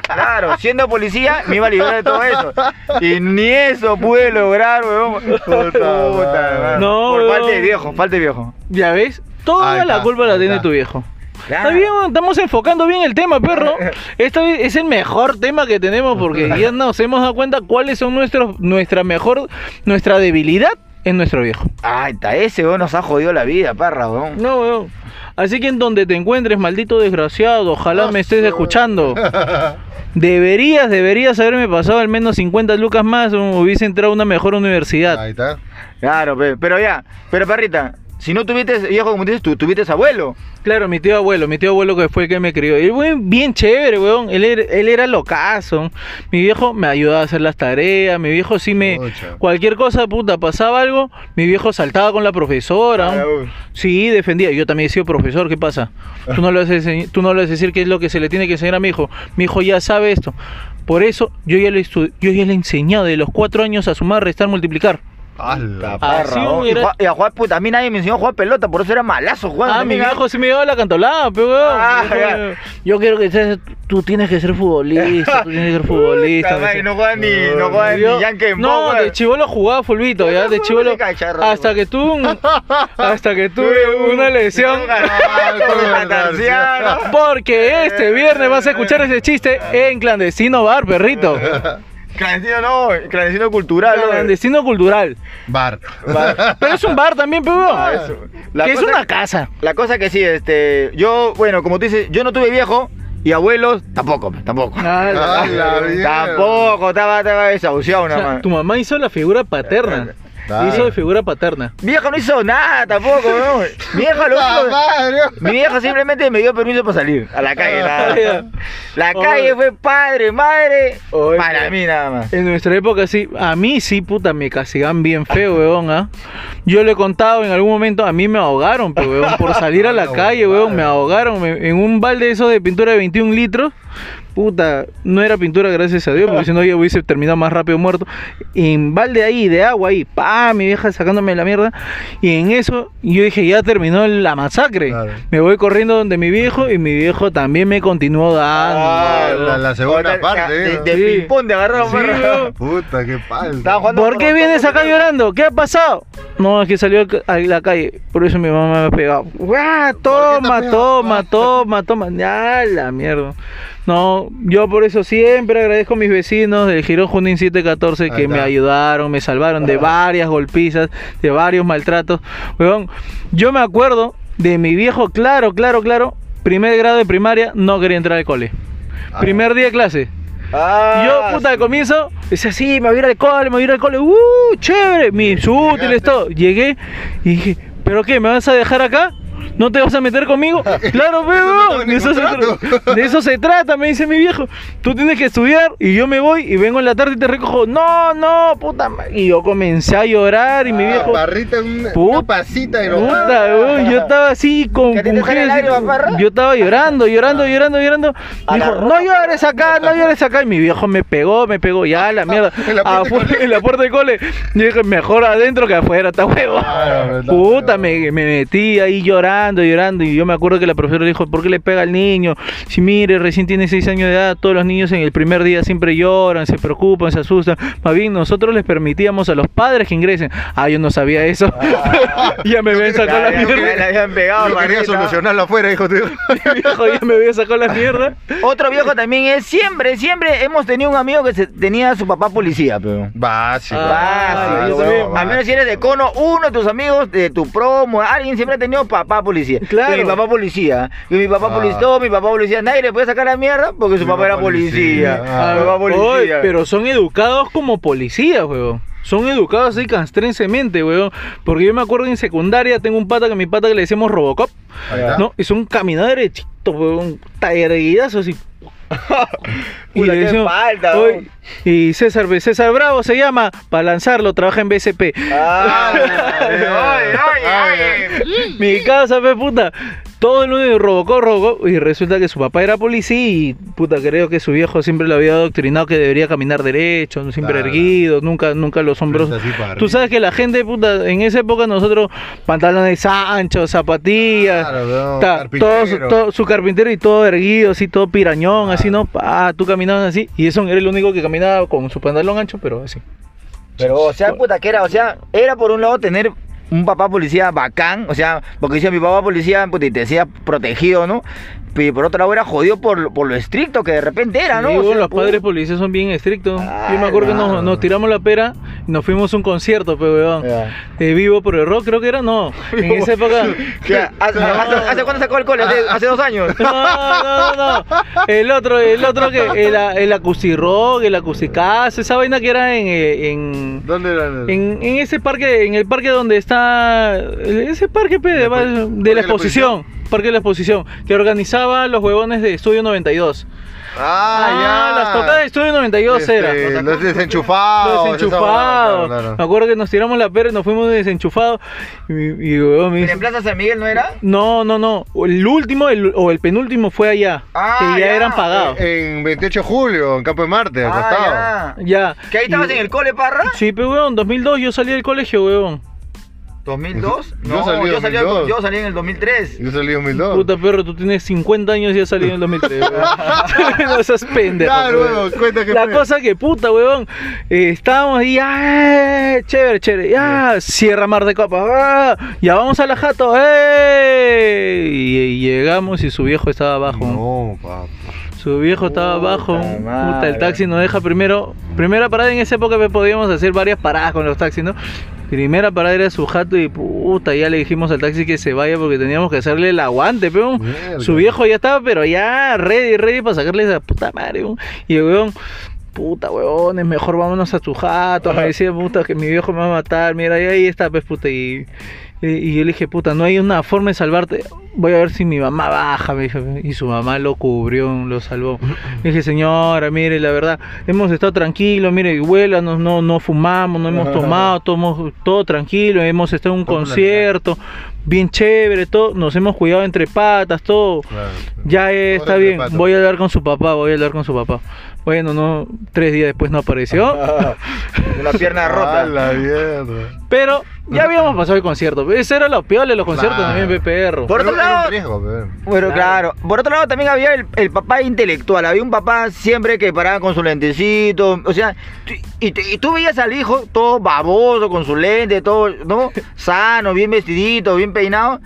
Claro, siendo policía me iba a librar de todo eso. Y ni eso pude lograr, weón. Puta. No, Por falta de viejo, falta de viejo. Ya ves, toda la culpa la tiene tu viejo. Claro. Está bien, estamos enfocando bien el tema, perro. [LAUGHS] Este es el mejor tema que tenemos porque ya nos hemos dado cuenta cuáles son nuestros, nuestra mejor, nuestra debilidad en nuestro viejo. Ay, está ese, weón, nos ha jodido la vida, parra, weón. No, weón. Así que en donde te encuentres, maldito desgraciado, ojalá me estés escuchando. [LAUGHS] Deberías, deberías haberme pasado al menos 50 lucas más o hubiese entrado a una mejor universidad. Ahí está. Claro, pe, pero ya, pero perrita, si no tuviste viejo como dices, tú tuviste abuelo. Claro, mi tío abuelo, mi tío abuelo que fue el que me crió. Y fue bien chévere, weón. Él era, él era locazo. Mi viejo me ayudaba a hacer las tareas. Mi viejo sí me. Pucha. Cualquier cosa, puta, pasaba algo. Mi viejo saltaba con la profesora. Ah, uy. Sí, defendía. Yo también he sido profesor. ¿Qué pasa? Tú no, a enseñ- tú no le vas a decir qué es lo que se le tiene que enseñar a mi hijo. Mi hijo ya sabe esto. Por eso yo ya le, yo ya le he enseñado de los cuatro años a sumar, restar, multiplicar. Ala. Así Parra, y, a jugar, puta, a mí nadie me enseñó a jugar pelota, por eso era malazo jugando. Ah, mi también, viejo sí me llevaba la cantolada, pero weón. Ah, ya. Yo quiero que seas, tú tienes que ser futbolista, [LAUGHS] tú tienes que ser futbolista. Puta me madre, decía. no juega ni, no juega Yo- ni Yankee en no, Boca. de chivolo jugaba fulbito, ya, de chivolo. Cacharro, [LAUGHS] Hasta que tuve un- hasta que tuve una [LAUGHS] lesión. Porque este viernes vas a escuchar ese chiste en clandestino bar, perrito. Clandestino no, clandestino cultural. ¿no? Clandestino cultural. Bar. [LAUGHS] Pero es un bar también, pero Ah, que es una casa. La cosa que sí, este, yo, bueno, como tú dices, yo no tuve viejo y abuelos tampoco, tampoco. Ah, la- Ah, la. [LAUGHS] Tampoco, estaba, estaba desahuciado o sea, nada más. tu mamá hizo la figura paterna. Claro. Hizo de figura paterna. Mi vieja no hizo nada tampoco, ¿no? Mi vieja lo [LAUGHS] ¡La único- madre! Mi vieja simplemente me dio permiso para salir a la calle, nada más. La Oye. calle fue padre, madre, Oye. para mí nada más. En nuestra época sí, a mí sí, puta, me castigan bien feo, weón, ¿ah? Yo le he contado en algún momento, a mí me ahogaron, pues, weón, por salir a la [LAUGHS] Ah, calle, weón, me ahogaron me- en un balde eso de pintura de 21 litros. Puta, no era pintura, gracias a Dios, porque si no yo hubiese terminado más rápido muerto. En balde ahí, de agua ahí, pa, mi vieja sacándome la mierda. Y en eso yo dije, ya terminó la masacre. Claro. Me voy corriendo donde mi viejo y mi viejo también me continuó dando. Ah, la, la segunda parte, De, ¿eh? de Sí. ping-pong, de agarrar Sí. [LAUGHS] Puta, qué palta. ¿Por qué vienes acá de- llorando? ¿Qué ha pasado? No, es que salió a la calle. Por eso mi mamá me ha pegado. ¡Ah, toma, pegado? toma, toma, toma! Ya, la mierda. No, yo por eso siempre agradezco a mis vecinos del Girón Junín 714 Ahí que me ayudaron, me salvaron de varias golpizas, de varios maltratos. Weón, yo me acuerdo de mi viejo, claro, claro, claro. Primer grado de primaria, no quería entrar al cole. Ah. Primer día de clase, Ah, yo, puta, de comienzo, decía, sí, me voy a ir al cole, me voy a ir al cole, ¡uh! ¡Chévere! Mis útiles, todo. Llegué y dije, ¿pero qué? ¿Me vas a dejar acá? ¿No te vas a meter conmigo? [LAUGHS] claro, de, eso se de eso trata, me dice mi viejo. Tú tienes que estudiar y yo me voy y vengo en la tarde y te recojo. No, no, puta madre. Y yo comencé a llorar y mi Ah, viejo. Barrita, una, Puta, una pasita de Puta, weón, yo estaba así con ¿Que a ti te salen mujeres, lágrimas, parra? Yo estaba llorando, llorando, llorando, llorando. La Dijo, ropa, no llores acá, no llores acá. Y mi viejo me pegó, me pegó, ya la [LAUGHS] mierda. En la puerta Afuera- cole. en la puerta del cole. Yo dije, mejor adentro que afuera, está huevo. Puta, me metí ahí llorando, llorando. Y yo me acuerdo que la profesora dijo, ¿por qué le pega al niño? Si mire, recién tiene 6 años de edad, todos los niños en el primer día siempre lloran, se preocupan, se asustan. Más bien, nosotros les permitíamos a los padres que ingresen. Ah, yo no sabía eso. [LAUGHS] ya me habían sacado la ya, mierda. le habían pegado, Yo quería solucionarlo afuera, hijo tío. Mi viejo ya me había sacado la mierda. Otro viejo también es siempre, siempre hemos tenido un amigo que se- tenía a su papá policía, pero. Básico. Ah, Básico, yo weón. también. Al menos si eres de cono, uno de tus amigos, de tu promo, alguien siempre ha tenido papá policía. Claro. Que mi papá policía. Que mi papá Ah. policía. Todo mi papá policía. Nadie le puede sacar la mierda porque su Mi papá papá era policía. policía. Ah. Mi papá policía. Oy, pero son educados como policías, weón. Son educados así castrensemente, weón. Porque yo me acuerdo en secundaria, tengo un pata que mi pata que le decimos Robocop. No, es un caminador derechito, weón. Tallerguidazo así. [LAUGHS] y Puta, le qué decimos, falta, "Oy", weón. y César, César Bravo se llama, para lanzarlo, trabaja en BSP. Ah. [LAUGHS] Mi casa, pe puta. Todo el mundo Robocop, Robocop. Y resulta que su papá era policía y puta, creo que su viejo siempre le había adoctrinado que debería caminar derecho, siempre Claro. erguido, nunca, nunca los hombros. Tú sabes que la gente, puta, en esa época nosotros, pantalones anchos, zapatillas, Claro, todo, todo- su carpintero y todo erguido, así, todo pirañón, así, ¿no? Ah, tú caminabas así. Y eso era el único que caminaba con su pantalón ancho, pero así. Pero, o sea, puta, que era, o sea, era por un lado tener un papá policía bacán, o sea, porque decía mi papá policía, y te decía protegido, ¿no? Y por otro lado era jodido por, por lo estricto que de repente era, ¿no? Sí, O bueno, sea, los padres policías son bien estrictos. Ah, Yo me acuerdo que nos, tiramos la pera y nos fuimos a un concierto, pero weón. Eh, vivo por el rock, creo que era, no. [LAUGHS] En esa época. ¿Qué? ¿Hace, hace, hace cuándo sacó el cole? ¿Hace, hace dos años? [LAUGHS] No, no, no, no. El otro, el otro que, el, el acoustic rock, el acusticaz, esa vaina que era en, eh, en, ¿Dónde eran? en, en ese parque, en el parque donde está, ese parque pe, de, ¿De la de expo- la la exposición, parque de la exposición, que organizaba los huevones de Estudio 92. Ah, ya. las tocadas de Estudio 92 Este, era. Los desenchufados. Los esa desenchufados. huevada, claro, claro. Me acuerdo que nos tiramos la pera y nos fuimos desenchufados. Y, y weón, me ¿En Plaza San Miguel no era? no, no, no. El último el- o el penúltimo fue allá. Ah, que ya, ya. eran pagados. En 28 de julio, en Campo de Marte. Ah, ya. ya. ¿Que ahí estabas Y- en el cole, parra? Sí, pero weón, 2002 yo salí del colegio, weón. ¿2002? Yo No, salí yo, salí, 2002. yo salí en el 2003. Yo salí en 2002. Puta perro, tú tienes 50 años y has salido en el 2003, weón. [LAUGHS] no seas pendejo. Claro, weón. huevón, cuenta que La fue. cosa que puta, weón. eh, estábamos ahí, ¡eh! chévere, chévere. Ya, cierra Mar de Copa. ah, ya vamos a la jato. ¡eh! Y, y llegamos y su viejo estaba abajo. No, papá. Su viejo estaba Puta abajo. Puta, el taxi nos deja primero. Primera parada en esa época pues, podíamos hacer varias paradas con los taxis, ¿no? Primera parada era su jato y puta, ya le dijimos al taxi que se vaya porque teníamos que hacerle el aguante, peón. Mierda. Su viejo ya estaba, pero ya ready, ready para sacarle esa puta madre, weón. Y el weón, puta weón, es mejor vámonos a tu jato. Me decía, puta, que mi viejo me va a matar. Mira, y ahí está, pues puta. Y, Eh, y yo le dije, puta, no hay una forma de salvarte. Voy a ver si mi mamá baja, me dijo. Y su mamá lo cubrió, lo salvó. Le dije, señora, mire, la verdad, hemos estado tranquilos, mire, huela, no, no, no fumamos, no hemos tomado, todo, todo tranquilo, hemos estado en un Todo concierto, bien chévere, todo, nos hemos cuidado entre patas, todo. Claro. Ya eh, está bien, patas. voy a hablar con su papá, voy a hablar con su papá. Bueno, no, tres días después no apareció, [LAUGHS] Una pierna [LAUGHS] Ah, rota. la mierda. pero ya habíamos pasado el concierto. Ese era lo peor de los conciertos Claro. también, PPR. Por otro Pero era lado- un riesgo, pero- Bueno, Claro. claro. Por otro lado, también había el, el papá intelectual. Había un papá siempre que paraba con su lentecito. O sea, tú- y, te- y tú veías al hijo todo baboso, con su lente, todo, ¿no? [LAUGHS] Sano, bien vestidito, bien peinado.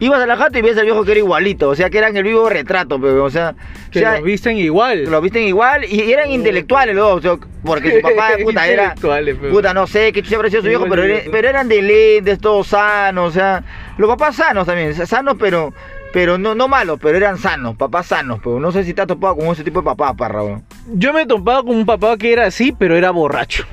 Ibas a la jata y veías al viejo que era igualito. O sea, que eran el vivo retrato, pero, o sea, Que o sea, lo visten igual. lo visten igual y eran intelectuales los dos. o sea, porque su papá, [LAUGHS] puta, era. Pero- Puta, no sé qué chucha parecía su viejo, pero, era- pero eran de lentes, todos sanos, o sea, los papás sanos también, sanos pero pero no, no malos, pero eran sanos, papás sanos, pero no sé si te has topado con ese tipo de papá, parra. Yo me he topado con un papá que era así, pero era borracho.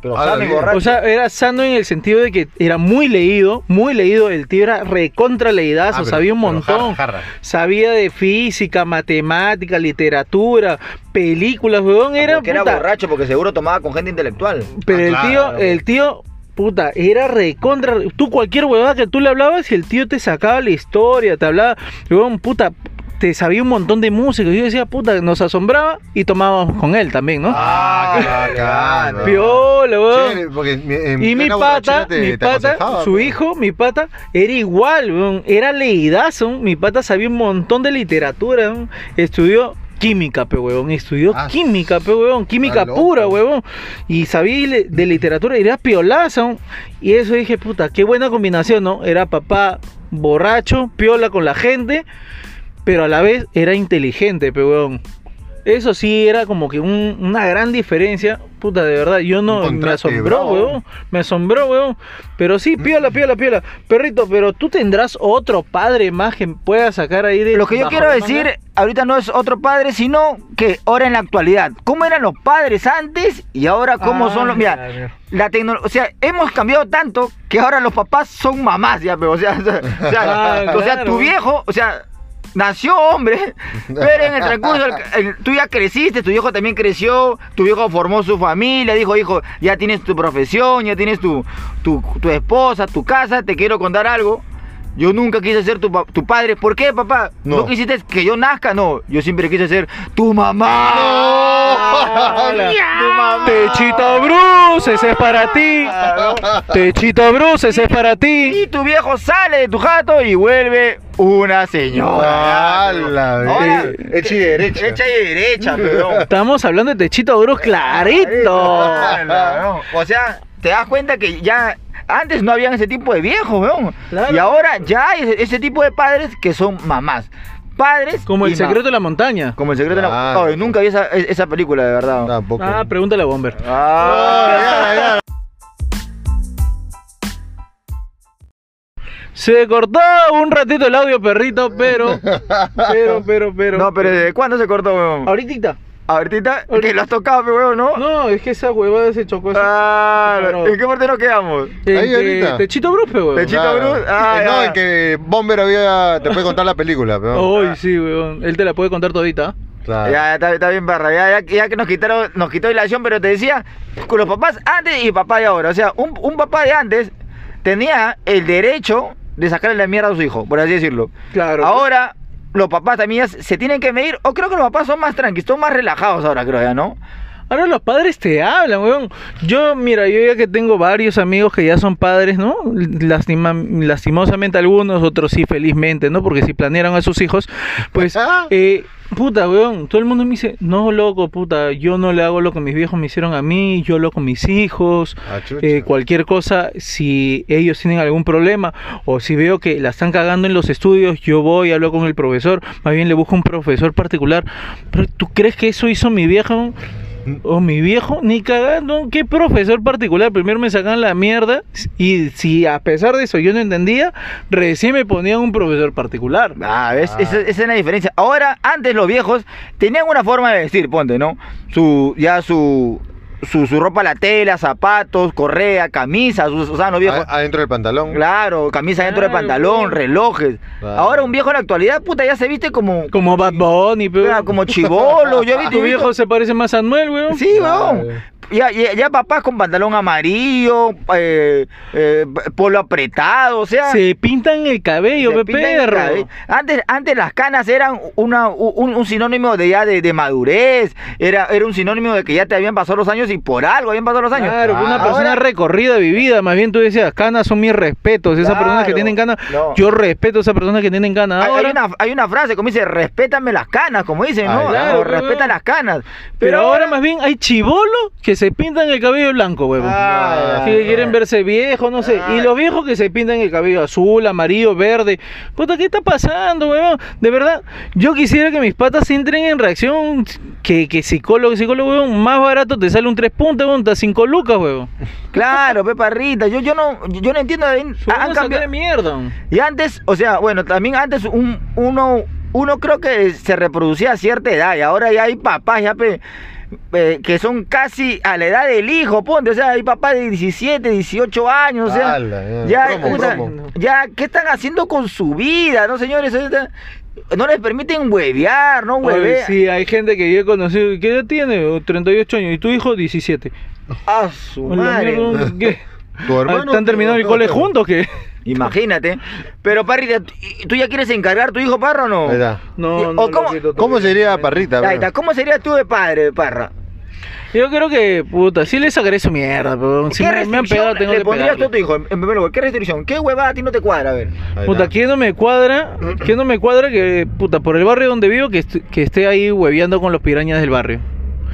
Pero Ah, sano y borracho. O sea, era sano en el sentido de que era muy leído, muy leído. El tío era recontra leidazo, Ah, pero- sabía un montón. jarra, jarra. Sabía de física, matemática, literatura, películas, weón. Era, Porque era puta, borracho porque seguro tomaba con gente intelectual. Pero Ah, el claro. tío, el tío, puta, era recontra. Tú cualquier huevada que tú le hablabas y el tío te sacaba la historia, te hablaba, weón, puta, te sabía un montón de música. Yo decía, puta, nos asombraba y tomábamos con él también, ¿no? Ah, qué qué bacán. bacán. Piola, weón. Chévere, porque mi- en Y mi plena pata, borrachera te- mi te pata, aconsejaba, su hijo, mi pata, era igual, weón, era leídazo, mi pata sabía un montón de literatura, weón. estudió química, pe weón, estudió Ah, química, pe weón, química loco. pura, weón, y sabía le- de literatura, era piolaza, weón. y eso dije, puta, qué buena combinación, ¿no? Era papá borracho, piola con la gente, pero a la vez era inteligente, pe weón. Eso sí era como que un- una gran diferencia. Puta, de verdad, yo no me asombró, weón. Me asombró, weón. Pero sí, piola, piola, piola. Perrito, pero tú tendrás otro padre más que pueda sacar ahí de. Lo que yo quiero decir manga? ahorita no es otro padre, sino que ahora en la actualidad. ¿Cómo eran los padres antes y ahora cómo Ah, son los... mira, Mira, la tecnología, o sea, hemos cambiado tanto que ahora los papás son mamás ya, pero, o sea, o [LAUGHS] sea, o sea, Ah, o sea, claro. tu viejo, o sea, nació hombre, [LAUGHS] pero en el transcurso, el- tú ya creciste, tu hijo también creció, tu hijo formó su familia, dijo, hijo, ya tienes tu profesión, ya tienes tu, tu, tu esposa, tu casa, te quiero contar algo. Yo nunca quise ser tu, pa- tu padre. ¿Por qué, papá? ¿No. No. quisiste que yo nazca? No. Yo siempre quise ser tu mamá. Hola. Tu mamá. Techito Bruce, ese es para ti. Techito Bruce, ese es para ti. Y tu viejo sale de tu jato y vuelve una señora. La Ahora, ver- Hecha y derecha. Hecha y derecha, [LAUGHS] perdón. Estamos hablando de Techito Bruce clarito. O sea, te das cuenta que ya antes no habían ese tipo de viejos, weón. Claro. Y ahora ya hay ese, ese tipo de padres que son mamás. Padres Como el secreto de la montaña. Como el secreto de la... Claro. Ay, nunca vi esa, esa película, de verdad. Tampoco. Ah, pregúntale a Bomber. Ah, ya, ya. Se cortó un ratito el audio, perrito, pero. [LAUGHS] Pero, pero, pero. No, pero ¿desde cuándo se cortó, weón? Ahorita. Ahorita, Ahorita. que lo has tocado, pe, weón, ¿no? No, es que esa huevada se chocó. así. Ah, Claro. ¿en qué parte nos quedamos? En Ahí que- ahorita. Techito Bruce, pe, huevón. Techito Claro. Bruce, ah, Eh, no, ya. en que Bomber había. Te puede contar la película, pero. Ay, sí, weón. Él te la puede contar todita. Claro. Ya, ya, está, está bien, barra. Ya, ya, ya que nos quitaron, nos quitó la acción, pero te decía, con los papás antes y papá de ahora. O sea, un, un papá de antes tenía el derecho de sacarle la mierda a su hijo, por así decirlo. Claro. Ahora, los papás también ya se tienen que medir, o creo que los papás son más tranquilos, son más relajados ahora, creo ya, ¿no? Ahora los padres te hablan, weón. Yo, mira, yo ya que tengo varios amigos que ya son padres, ¿no? Lastima- lastimosamente algunos, otros sí felizmente, ¿no? Porque si planearon a sus hijos, pues, [LAUGHS] eh, puta, weón, todo el mundo me dice, no, loco, puta, yo no le hago lo que mis viejos me hicieron a mí, yo lo con mis hijos, Ah, eh, cualquier cosa, si ellos tienen algún problema o si veo que la están cagando en los estudios, yo voy, hablo con el profesor, más bien le busco un profesor particular. Pero ¿tú crees que eso hizo mi vieja? O mi viejo, ni cagando, ¿qué profesor particular? Primero me sacan la mierda y si a pesar de eso yo no entendía, recién me ponían un profesor particular. Ah, ¿ves? Ah. Esa, esa es la diferencia. Ahora, antes los viejos tenían una forma de vestir, ponte, ¿no? Su, ya su, su, su ropa a la tela, zapatos, correa, camisas, us- usaban los viejos. A- Adentro del pantalón. Claro, camisa dentro del pantalón, relojes. Claro. Ahora un viejo en la actualidad, puta, ya se viste como. Como Bad Bunny, pero. Claro, como chivolo. Yo [LAUGHS] he visto. Tu viejo se parece más a Anuel, weón. Sí, weón. Ya, ya, ya papás con pantalón amarillo, eh, eh, polo apretado, o sea. Se pintan el cabello, se el perro. cabello. Antes, antes las canas eran una, un, un sinónimo de ya de, de madurez, era, era un sinónimo de que ya te habían pasado los años y por algo habían pasado los años. Claro, una Ah, persona ahora- recorrida, vivida, más bien tú decías, canas son mis respetos, esas Claro, personas que tienen canas, no. yo respeto a esas personas que tienen canas. Hay, hay una, hay una frase como dice, respétame las canas, como dicen, ¿no? Ay, claro, O respeta las canas. pero ahora más bien hay chivolos que se pintan el cabello blanco, huevón. Ah, que quieren verse viejos, no sé. Y los viejos que se pintan el cabello azul, amarillo, verde. Puta, ¿qué está pasando, huevón? De verdad, yo quisiera que mis patas entren en reacción. Que, que psicólogo, psicólogo, huevón, más barato te sale un tres puntos, huevón, está cinco lucas, huevón. [LAUGHS] Claro, Pepa Rita, yo, yo no, yo no entiendo. Han Han cambiado. de mierda. Y antes, o sea, bueno, también antes un, uno, uno creo que se reproducía a cierta edad y ahora ya hay papás ya pe- eh, que son casi a la edad del hijo, ponte, o sea, hay papás de 17, 18 años, o sea, Ala, ya. ya, Promo, puta, promo. ya, ¿qué están haciendo con su vida, no señores? No les permiten huevear, no huevear. sí, hay gente que yo he conocido. ¿Qué edad tiene? Oh, 38 años. ¿Y tu hijo? 17. A su madre. ¿Qué? [LAUGHS] Tu hermano. ¿Están terminando el cole juntos qué? Imagínate. Pero, Parrita, ¿tú ya quieres encargar a tu hijo, Parra, o no? Ahí está. No, ¿O no. cómo- ¿Cómo sería Parrita? Ahí está. ¿Cómo serías tú de padre, Parra? Yo creo que, puta, sí le sacaré su mierda, pero si ¿Qué me, me han restricción pegado, tengo le que pondrías tú a tu hijo? En primer lugar, ¿qué restricción? ¿Qué huevada a ti no te cuadra? A ver. Puta. ¿qué no me cuadra? ¿Qué no me cuadra? Que, puta, por el barrio donde vivo, que, est- que esté ahí hueveando con los pirañas del barrio.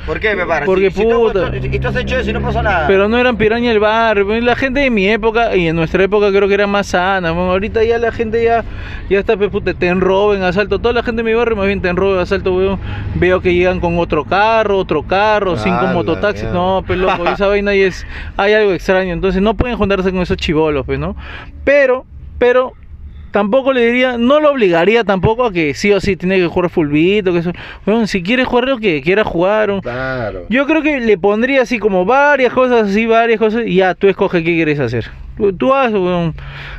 ¿Por qué, me Parra? Porque, Si- si tú- puta. Y tú has hecho eso y no pasó nada. Pero no eran pirañas del barrio. pues, La gente de mi época y en nuestra época creo que era más sana. bueno, ahorita ya la gente ya, ya está, pues, puta, te enroben, asalto. Toda la gente de mi barrio más bien te enroben, asalto. Veo que llegan con otro carro, otro carro, cinco Ah, la mototaxis. mierda. No, pues loco, [LAUGHS] esa vaina ahí es. Hay algo extraño. Entonces no pueden juntarse con esos chivolos, pues, ¿no? Pero, pero. Tampoco le diría, no lo obligaría tampoco a que sí o sí tiene que jugar fulbito, que eso. Bueno, si quiere jugar lo que quiera jugar, o- Claro. yo creo que le pondría así como varias cosas, así varias cosas, y ya tú escoges qué quieres hacer. Haz, weón.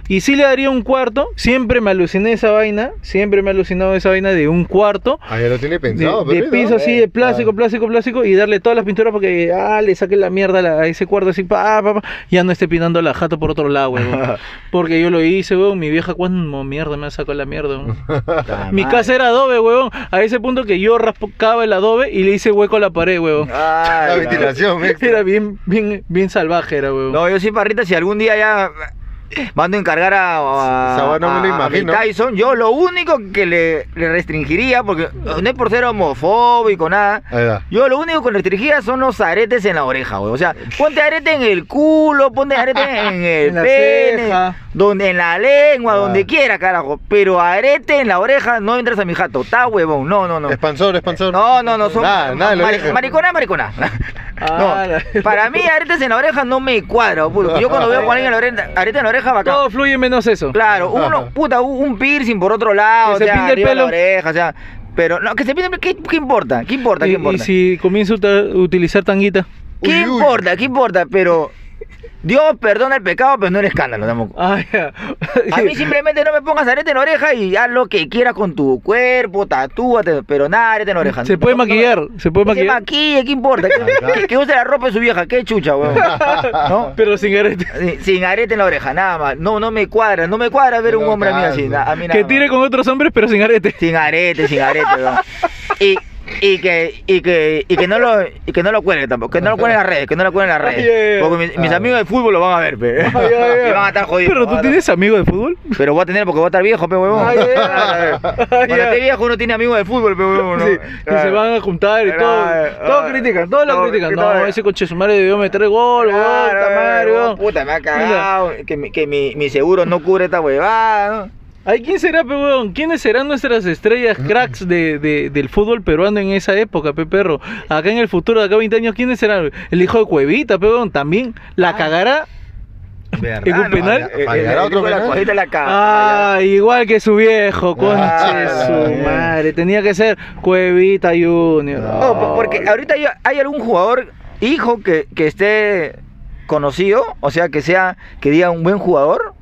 Y sí le daría un cuarto, siempre me aluciné esa vaina, siempre me ha alucinado esa vaina de un cuarto. Ah, ya lo tiene De, pensado, de Perrito. piso así, de plástico, Ah. plástico, plástico, y darle todas las pinturas porque ah, le saque la mierda a, ese cuarto así, pa, pa, pa, ya no esté pintando la jato por otro lado, weón. [LAUGHS] Porque yo lo hice, weón, mi vieja cuando mierda me sacó la mierda, weón. [LAUGHS] Mi madre. casa era adobe, weón, a ese punto que yo raspaba el adobe y le hice hueco a la pared, weón. Ay, La la- [LAUGHS] ventilación. Era bien, bien, bien salvaje, era, weón. No, yo sí, Parrita, si algún día ya mando a encargar a, a, no me lo a-. Tyson, yo lo único que le, le restringiría, porque no es por ser homofóbico, nada, yo lo único que restringía son los aretes en la oreja, güey. O sea, ponte arete en el culo, ponte arete [LAUGHS] en el En pene, donde, en la lengua, Ah. donde quiera, carajo. Pero arete en la oreja, no entras a mi jato. Está huevón, no, no, no. Expansor, expansor. No, no, no, son Nada, nada, maricona, maricona. [LAUGHS] Ah, no, [LAUGHS] para mí aretes en la oreja no me cuadra, puro. Yo cuando veo con alguien la oreja, arete en la oreja, bacán. Todo fluye menos eso. Claro, uno, puta, un piercing por otro lado, Que o se sea, pinte el arriba de la pelo. oreja, o sea, pero no, que se pinte, ¿qué, qué importa? ¿Qué importa? ¿Qué Y, importa? y si comienzo a utilizar tanguita. ¿Qué Uy, uy. importa? ¿Qué importa? Pero Dios perdona el pecado, pero no el escándalo tampoco. Ah. [LAUGHS] A mí [LAUGHS] simplemente no me pongas arete en la oreja y haz lo que quieras con tu cuerpo, tatúate, pero nada arete en la oreja. Se puede No, no, maquillar, se puede Que se maquillar. maquille, ¿qué importa? Que, use la ropa de su vieja, qué chucha, weón. [LAUGHS] ¿No? Pero sin arete. Sin arete en la oreja, nada más. No, no me cuadra, no me cuadra ver un hombre a mí así. A mí nada Que más. tire con otros hombres, pero sin arete. Sin arete, sin arete, weón. Y, y que, y que, y que no lo, y que no lo cuelgue tampoco, que no lo cuelgue en las redes, que no lo cuelgue en las redes. Porque mis, mis amigos de fútbol lo van a ver, pe. [LAUGHS] Y van a estar jodidos. Pero tú tienes amigos de fútbol. Pero voy a tener porque voy a estar viejo, pe huevón. Ay. [LAUGHS] Cuando esté viejo uno tiene amigos de fútbol, pe huevón. ¿no? Sí, y se van a juntar y todo. Todo ah, critican, todo lo critican. No, ese coche su madre debió meter gol, weón, Claro, puta me ha cagado. Que, mi, que mi, mi seguro no cubre esta huevada. ¿no? Ay, ¿quién será, pe, weón? ¿Quiénes serán nuestras estrellas cracks de, de- del fútbol peruano en esa época, pe, perro? Acá en el futuro, de acá a 20 años, ¿quiénes serán? El hijo de Cuevita, pe, weón, también. ¿La Ah. cagará? ¿En un penal? Ah, igual que su viejo, conche Ah, su madre. Tenía que ser Cuevita Junior. No. Oh, po- porque ahorita hay, hay algún jugador hijo que, que esté conocido, o sea, que sea, que diga un buen jugador.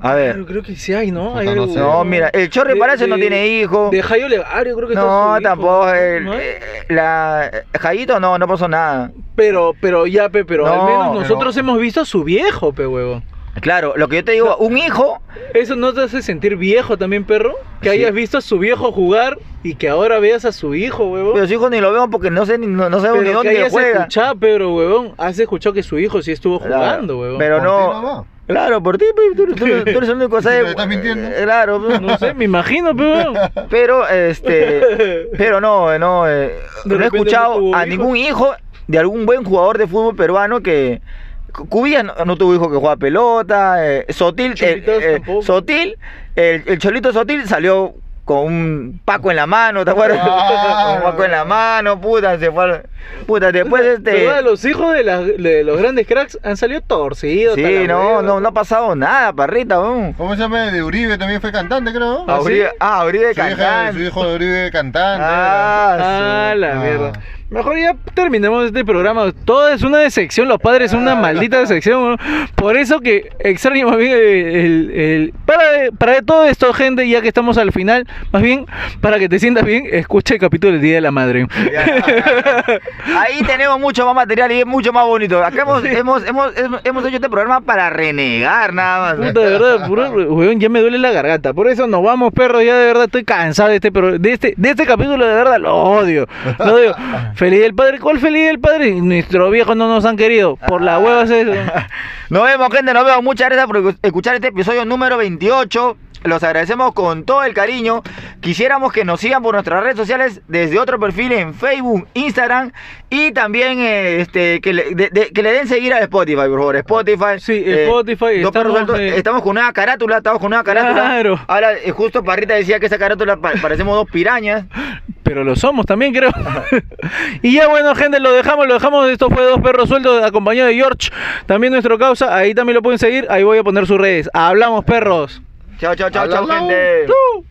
A ver. Pero creo que sí hay, ¿no? Hay no algo- sé. No, mira, el Chorri De- parece no de- tiene hijo. De Jairo Legario creo que está No, su hijo, tampoco. el- ¿no? eh, la Jayito no, no pasó nada. Pero, pero ya, pe, pero al No, menos pero- nosotros hemos visto a su viejo, pe, huevón. Claro, lo que yo te digo, un hijo, ¿Eso no te hace sentir viejo también, perro? Que Sí. hayas visto a su viejo jugar y que ahora veas a su hijo, huevón. pero su hijo ni lo veo porque no sé ni, no, no sabemos ni Pero que dónde hayas juega. escuchado, pero, huevón, has escuchado que su hijo sí estuvo Claro, jugando, huevón. Pero no. Claro, por ti, tú, tú- tú eres el único [LAUGHS] que sabe. estás mintiendo. eh, Claro. No sé, me imagino, pe, huevón. [LAUGHS] pero este, pero no, no, eh, no he escuchado a ningún hijo de algún buen jugador de fútbol peruano que Cu- Cubillas no, no tuvo hijo que juega pelota, eh, Sotil, eh, eh. Sotil, el, el Cholito Sotil salió con un paco en la mano, ¿te acuerdas? Ah. [LAUGHS] con un paco en la mano, puta, se fue al- Puta, después este... Los hijos de, las- de los grandes cracks han salido torcidos. Sí, la no, no, no ha pasado nada, parrita. ¿Cómo se llama? De Uribe también fue cantante, creo. ¿Ah, Ah, sí? Uribe, ah, Uribe su, hija- cantante. su hijo de Uribe cantante. Ah, Ah, su- la Ah. mierda. Mejor ya terminemos este programa. Todo es una decepción. Los padres son una maldita decepción. Por eso que extraño más bien el, el- para, para todo esto, gente, ya que estamos al final, más bien, para que te sientas bien, escucha el capítulo del Día de la Madre. Ahí tenemos mucho más material y es mucho más bonito. Acá hemos, hemos, hemos, hemos, hemos hecho este programa para renegar nada más. Puta, de verdad, puro- weón, ya me duele la garganta. Por eso nos vamos, perros. Ya de verdad estoy cansado de este, de este, de este capítulo. De verdad lo odio. Lo odio. Feliz del padre. ¿Cuál feliz del padre? Nuestros viejos no nos han querido. Por la hueva es eso. [LAUGHS] Nos vemos, gente, nos vemos. Muchas gracias por escuchar este episodio número 28. Los agradecemos con todo el cariño. Quisiéramos que nos sigan por nuestras redes sociales desde otro perfil en Facebook, Instagram y también eh, este, que, le, de- de- que le den seguir a Spotify, por favor. Spotify. Sí, eh, Spotify, Dos Perros estamos, eh, estamos con una carátula, estamos con una carátula. Claro. Ahora, eh, justo Parrita decía que esa carátula pa- parecemos dos pirañas. Pero lo somos también, creo. [LAUGHS] y ya bueno, gente, lo dejamos, lo dejamos. Esto fue Dos Perros Sueltos, acompañado de George. También nuestro causa. Ahí también lo pueden seguir. Ahí voy a poner sus redes. Hablamos, perros. Chao, chao, chao, chao, Hablamos. gente. ¡Tú!